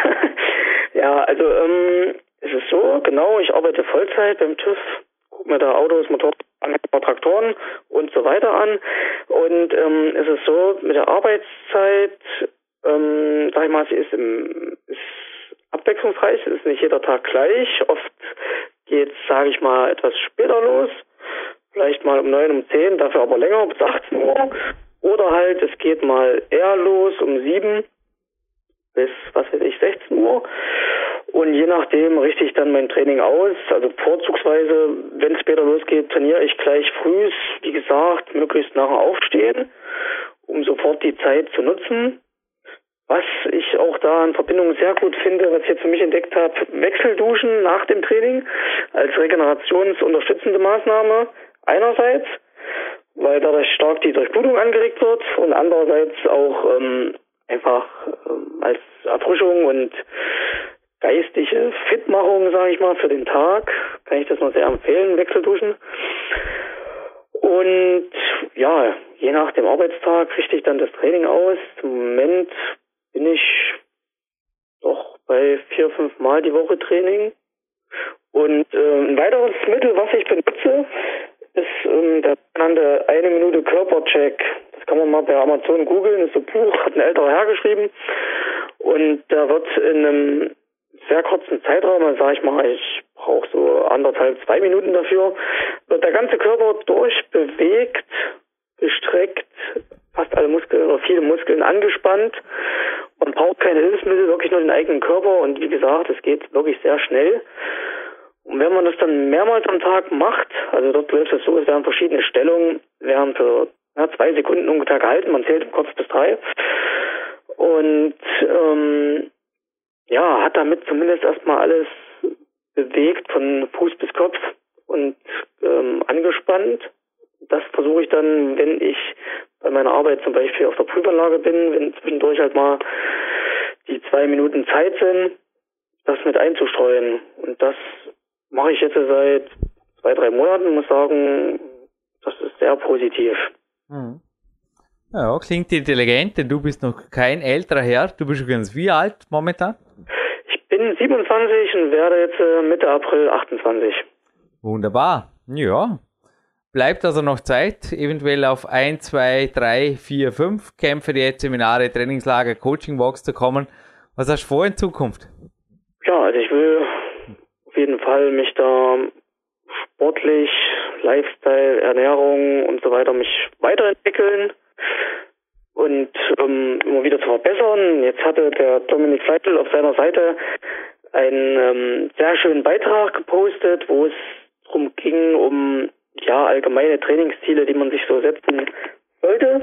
ja, also ähm, es ist so, genau, ich arbeite Vollzeit beim TÜV, gucke mir da Autos, Motoren, Traktoren und so weiter an. Und ähm, es ist so, mit der Arbeitszeit, ähm, sag ich mal, sie ist, im, ist abwechslungsreich, es ist nicht jeder Tag gleich. Oft geht sage ich mal, etwas später los. Vielleicht mal um neun, um zehn, dafür aber länger, bis 18 Uhr. Oder halt, es geht mal eher los um sieben bis, was weiß ich, 16 Uhr. Und je nachdem richte ich dann mein Training aus. Also vorzugsweise, wenn es später losgeht, trainiere ich gleich früh, wie gesagt, möglichst nach dem Aufstehen, um sofort die Zeit zu nutzen. Was ich auch da in Verbindung sehr gut finde, was ich jetzt für mich entdeckt habe, Wechselduschen nach dem Training als regenerationsunterstützende Maßnahme einerseits, weil dadurch stark die Durchblutung angeregt wird und andererseits auch ähm, einfach ähm, als Erfrischung und geistige Fitmachung, sage ich mal, für den Tag kann ich das nur sehr empfehlen, Wechselduschen. Und ja, je nach dem Arbeitstag richte ich dann das Training aus. Im Moment bin ich doch bei vier, fünf Mal die Woche Training. Und äh, ein weiteres Mittel, was ich benutze, ist ähm, der bekannte eine Minute Körpercheck. Das kann man mal bei Amazon googeln, das ist ein Buch, hat ein älterer Herr geschrieben. Und da wird in einem sehr kurzen Zeitraum, also sage ich mal, ich brauche so anderthalb, zwei Minuten dafür, wird der ganze Körper durchbewegt, gestreckt, fast alle Muskeln oder viele Muskeln angespannt. Man braucht keine Hilfsmittel, wirklich nur den eigenen Körper und wie gesagt, es geht wirklich sehr schnell. Und wenn man das dann mehrmals am Tag macht, also dort läuft es so, es werden verschiedene Stellungen, werden für ja, zwei Sekunden ungefähr gehalten, man zählt kurz bis drei. Und ähm, ja, hat damit zumindest erstmal alles bewegt, von Fuß bis Kopf und ähm, angespannt. Das versuche ich dann, wenn ich bei meiner Arbeit zum Beispiel auf der Prüfanlage bin, wenn zwischendurch halt mal die zwei Minuten Zeit sind, das mit einzustreuen. Und das mache ich jetzt seit zwei, drei Monaten, muss sagen, das ist sehr positiv. Mhm. Ja, klingt intelligent, denn du bist noch kein älterer Herr. Du bist übrigens wie alt momentan? Ich bin 27 und werde jetzt äh, Mitte April 28. Wunderbar. Ja, Bleibt also noch Zeit, eventuell auf 1, 2, 3, 4, 5 Kämpfe, Diät, Seminare, Trainingslager, Coaching-Box zu kommen. Was hast du vor in Zukunft? Ja, also ich will auf jeden Fall mich da sportlich, Lifestyle, Ernährung und so weiter mich weiterentwickeln und ähm, immer wieder zu verbessern. Jetzt hatte der Dominik Feitel auf seiner Seite einen ähm, sehr schönen Beitrag gepostet, wo es darum ging, um ja, allgemeine Trainingsziele, die man sich so setzen sollte.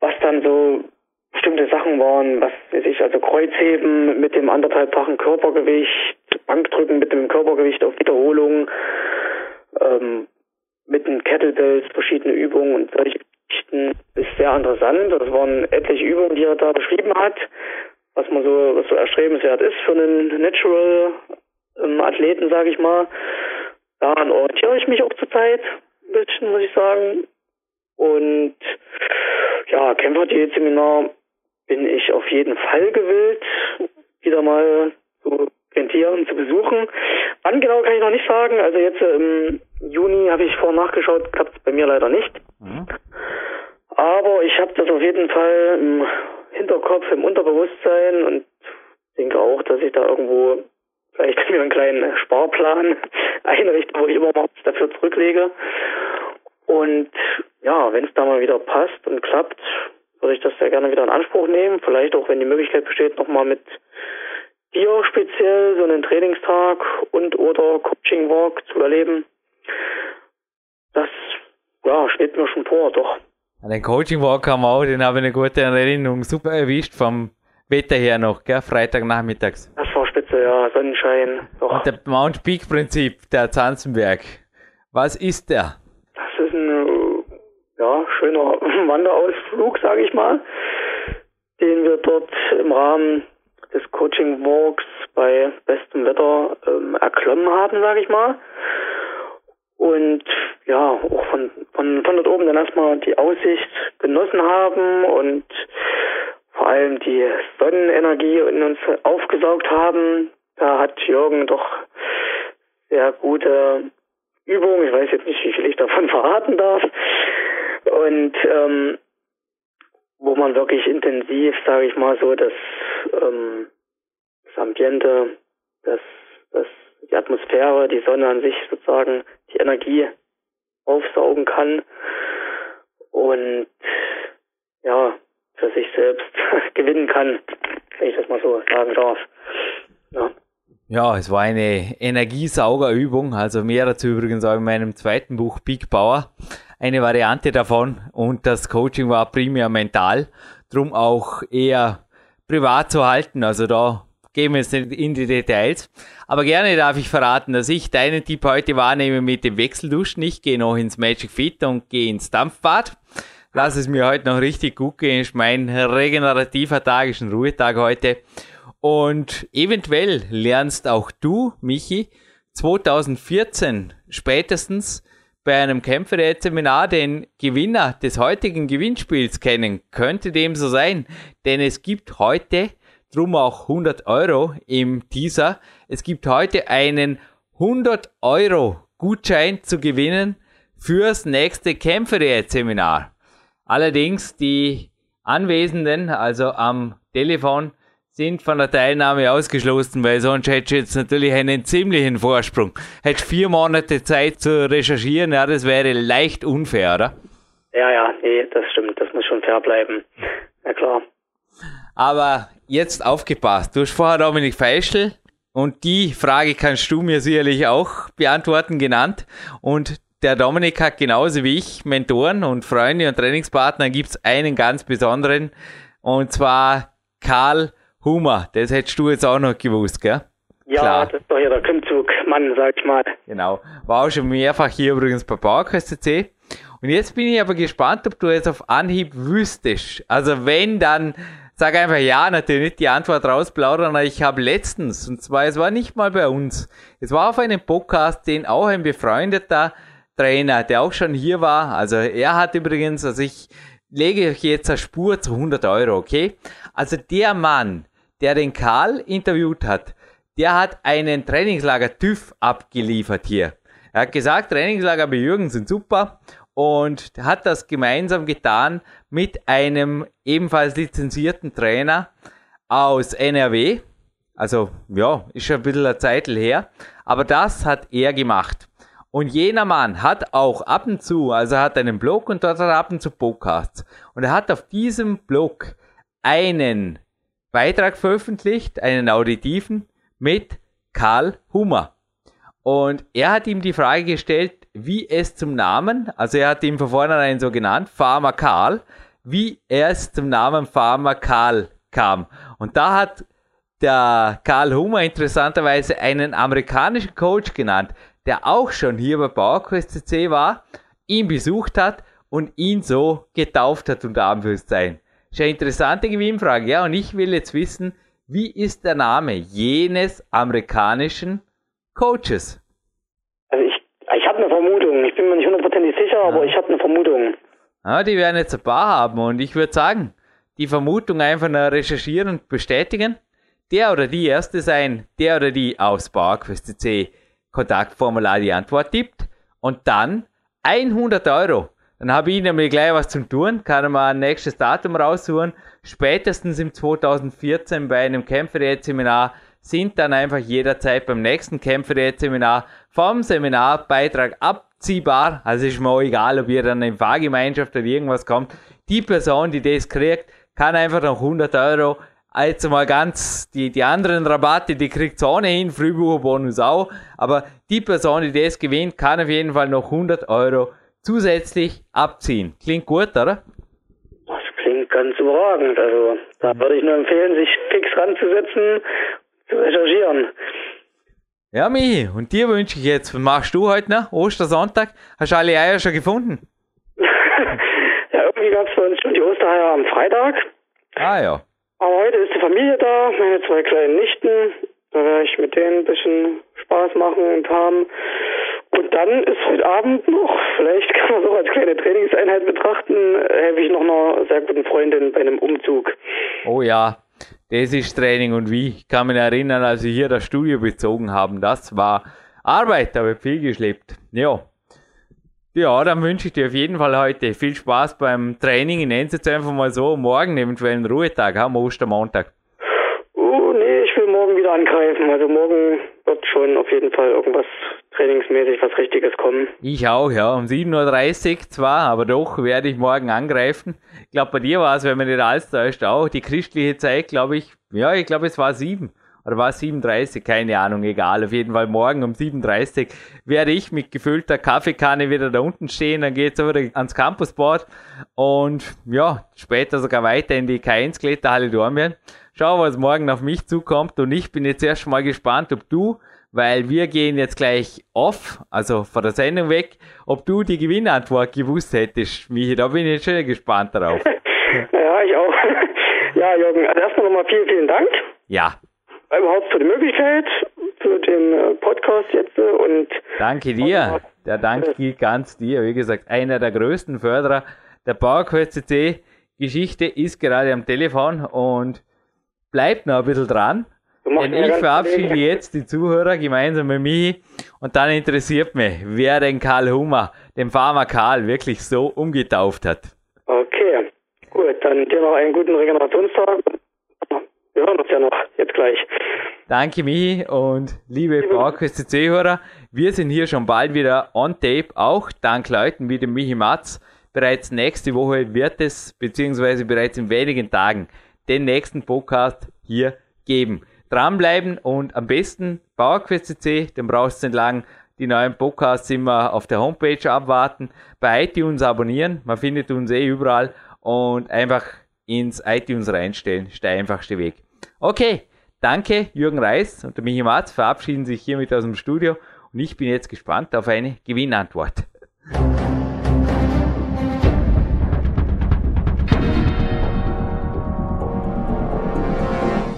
Was dann so bestimmte Sachen waren, was weiß ich, also Kreuzheben mit dem anderthalbfachen Körpergewicht, Bankdrücken mit dem Körpergewicht auf Wiederholung, ähm, mit den Kettlebells, verschiedene Übungen und solche Geschichten ist sehr interessant. Das waren etliche Übungen, die er da beschrieben hat, was man so, was so erstrebenswert ist für einen Natural ähm, Athleten, sage ich mal. Daran orientiere ich mich auch zurzeit ein bisschen, muss ich sagen. Und ja, Kämpferdiät-Seminar bin ich auf jeden Fall gewillt, wieder mal so hier zu besuchen. Wann genau kann ich noch nicht sagen. Also jetzt im Juni habe ich vor nachgeschaut, klappt es bei mir leider nicht. Mhm. Aber ich habe das auf jeden Fall im Hinterkopf, im Unterbewusstsein und denke auch, dass ich da irgendwo vielleicht mir einen kleinen Sparplan *laughs* einrichte, wo ich immer mal dafür zurücklege. Und ja, wenn es da mal wieder passt und klappt, würde ich das sehr gerne wieder in Anspruch nehmen. Vielleicht auch, wenn die Möglichkeit besteht, nochmal mit dir speziell so einen Trainingstag und oder Coaching Walk zu erleben. Das ja, steht mir schon vor, doch. Den Coaching Walk haben wir auch, den habe ich eine gute Erinnerung super erwischt vom Wetter her noch, gell? Freitagnachmittags. Das spitze, ja, Sonnenschein. Doch. Und der Mount Peak Prinzip, der Zanzenberg. Was ist der? Das ist ein ja, schöner *laughs* Wanderausflug, sage ich mal, den wir dort im Rahmen des Coaching Walks bei bestem Wetter ähm, erklommen haben, sage ich mal. Und ja, auch von, von, von dort oben dann erstmal die Aussicht genossen haben und vor allem die Sonnenenergie in uns aufgesaugt haben. Da hat Jürgen doch sehr gute Übungen. Ich weiß jetzt nicht, wie viel ich davon *laughs* verraten darf. Und ähm, wo man wirklich intensiv, sage ich mal so, das, ähm, das Ambiente, das, das, die Atmosphäre, die Sonne an sich sozusagen, die Energie aufsaugen kann und ja, für sich selbst *laughs* gewinnen kann, wenn ich das mal so sagen darf. Ja. Ja, es war eine Energiesaugerübung, also mehr dazu übrigens auch in meinem zweiten Buch Big Power. Eine Variante davon und das Coaching war primär mental, drum auch eher privat zu halten. Also da gehen wir jetzt nicht in die Details. Aber gerne darf ich verraten, dass ich deinen Tipp heute wahrnehme mit dem Wechselduschen. Ich gehe noch ins Magic Fit und gehe ins Dampfbad. Lass es mir heute noch richtig gut gehen. Ist mein regenerativer Tag, ist ein Ruhetag heute. Und eventuell lernst auch du, Michi, 2014 spätestens bei einem Kämpferät-Seminar den Gewinner des heutigen Gewinnspiels kennen. Könnte dem so sein, denn es gibt heute, drum auch 100 Euro im Teaser, es gibt heute einen 100 Euro Gutschein zu gewinnen fürs nächste Kämpferät-Seminar. Allerdings die Anwesenden, also am Telefon, sind von der Teilnahme ausgeschlossen, weil sonst hättest du jetzt natürlich einen ziemlichen Vorsprung. Hättest vier Monate Zeit zu recherchieren, ja, das wäre leicht unfair, oder? Ja, ja, nee, das stimmt, das muss schon fair bleiben. Ja, klar. Aber jetzt aufgepasst, du hast vorher Dominik Feischl und die Frage kannst du mir sicherlich auch beantworten genannt und der Dominik hat genauso wie ich Mentoren und Freunde und Trainingspartner, gibt es einen ganz besonderen und zwar Karl Hummer, das hättest du jetzt auch noch gewusst, gell? Ja, Klar. das ist doch hier der Klimmzugmann, sag ich mal. Genau. War auch schon mehrfach hier übrigens bei PowerQuest Und jetzt bin ich aber gespannt, ob du jetzt auf Anhieb wüsstest. Also wenn, dann sag einfach ja, natürlich nicht die Antwort rausplaudern. Ich habe letztens, und zwar, es war nicht mal bei uns, es war auf einem Podcast, den auch ein befreundeter Trainer, der auch schon hier war. Also er hat übrigens, also ich lege euch jetzt eine Spur zu 100 Euro, okay? Also der Mann, der den Karl interviewt hat, der hat einen Trainingslager TÜV abgeliefert hier. Er hat gesagt, Trainingslager bei Jürgen sind super und hat das gemeinsam getan mit einem ebenfalls lizenzierten Trainer aus NRW. Also, ja, ist schon ein bisschen eine Zeit her. Aber das hat er gemacht. Und jener Mann hat auch ab und zu, also er hat einen Blog und dort hat er ab und zu Podcasts. Und er hat auf diesem Blog einen Beitrag veröffentlicht, einen auditiven, mit Karl Hummer. Und er hat ihm die Frage gestellt, wie es zum Namen, also er hat ihn von vornherein so genannt, Farmer Karl, wie es zum Namen Farmer Karl kam. Und da hat der Karl Hummer interessanterweise einen amerikanischen Coach genannt, der auch schon hier bei PowerQuest CC war, ihn besucht hat und ihn so getauft hat, unter Anführungszeichen. Ist eine interessante Gewinnfrage, ja. Und ich will jetzt wissen, wie ist der Name jenes amerikanischen Coaches? Also ich, ich habe eine Vermutung. Ich bin mir nicht hundertprozentig sicher, ja. aber ich habe eine Vermutung. Ja, die werden jetzt ein paar haben und ich würde sagen, die Vermutung einfach nur recherchieren und bestätigen. der oder die Erste sein, der oder die aufs PowerQuest.cc Kontaktformular die Antwort tippt und dann 100 Euro. Dann habe ich nämlich gleich was zum Tun, kann mal ein nächstes Datum raussuchen. Spätestens im 2014 bei einem Kämpferät-Seminar sind dann einfach jederzeit beim nächsten Kämpferät-Seminar vom Seminarbeitrag abziehbar. Also ist mir auch egal, ob ihr dann in Fahrgemeinschaft oder irgendwas kommt. Die Person, die das kriegt, kann einfach noch 100 Euro jetzt mal ganz, die, die anderen Rabatte, die kriegt ohnehin, Frühbucherbonus auch, aber die Person, die das gewinnt, kann auf jeden Fall noch 100 Euro zusätzlich abziehen. Klingt gut, oder? Das klingt ganz überragend. Also da würde ich nur empfehlen, sich fix ranzusetzen, zu recherchieren. Ja, Michi, und dir wünsche ich jetzt, was machst du heute noch? Ostersonntag? Hast du alle Eier schon gefunden? *laughs* ja, irgendwie gab es bei uns schon die Ostereier am Freitag. Ah ja. Aber heute ist die Familie da, meine zwei kleinen Nichten. Da werde ich mit denen ein bisschen Spaß machen und haben. Und dann ist heute Abend noch, vielleicht kann man es auch als kleine Trainingseinheit betrachten, helfe ich noch einer sehr guten Freundin bei einem Umzug. Oh ja, das ist Training und wie. Ich kann mich erinnern, als wir hier das Studio bezogen haben, das war Arbeit, da wird viel geschleppt. Ja. Ja, dann wünsche ich dir auf jeden Fall heute viel Spaß beim Training. Ich nenne es jetzt einfach mal so. Morgen eventuell einen Ruhetag, am Ostermontag. Oh, nee, ich will morgen wieder angreifen. Also morgen wird schon auf jeden Fall irgendwas trainingsmäßig, was Richtiges kommen. Ich auch, ja. Um 7.30 Uhr zwar, aber doch werde ich morgen angreifen. Ich glaube, bei dir war es, wenn man nicht alles täuscht, auch die christliche Zeit, glaube ich. Ja, ich glaube, es war sieben. Oder war es 37? Keine Ahnung, egal. Auf jeden Fall morgen um 37 werde ich mit gefüllter Kaffeekanne wieder da unten stehen. Dann geht es wieder ans Campusboard und ja, später sogar weiter in die K1 Kletterhalle Dormien. Schau, was morgen auf mich zukommt. Und ich bin jetzt erst mal gespannt, ob du, weil wir gehen jetzt gleich off, also von der Sendung weg, ob du die Gewinnantwort gewusst hättest, Michi. Da bin ich jetzt schon gespannt darauf. *laughs* ja, ich auch. Ja, Jürgen, also erstmal nochmal vielen, vielen Dank. Ja überhaupt für die Möglichkeit, für den äh, Podcast jetzt äh, und Danke dir. Der Dank gilt ganz dir. Wie gesagt, einer der größten Förderer der PowerQuest CC Geschichte ist gerade am Telefon und bleibt noch ein bisschen dran. Denn ich verabschiede jetzt die Zuhörer gemeinsam mit mir und dann interessiert mich, wer den Karl Hummer, den Farmer Karl, wirklich so umgetauft hat. Okay, gut, dann dir noch einen guten Regenerationstag wir hören uns ja noch jetzt gleich. Danke, Michi und liebe PowerQuest CC-Hörer. Wir sind hier schon bald wieder on tape, auch dank Leuten wie dem Michi Matz. Bereits nächste Woche wird es, beziehungsweise bereits in wenigen Tagen, den nächsten Podcast hier geben. Dranbleiben und am besten PowerQuest CC, den brauchst du entlang die neuen Podcasts immer auf der Homepage abwarten, bei iTunes abonnieren, man findet uns eh überall und einfach ins iTunes reinstellen, ist der einfachste Weg. Okay, danke Jürgen Reis und der Michi Matz verabschieden sich hiermit aus dem Studio und ich bin jetzt gespannt auf eine Gewinnantwort.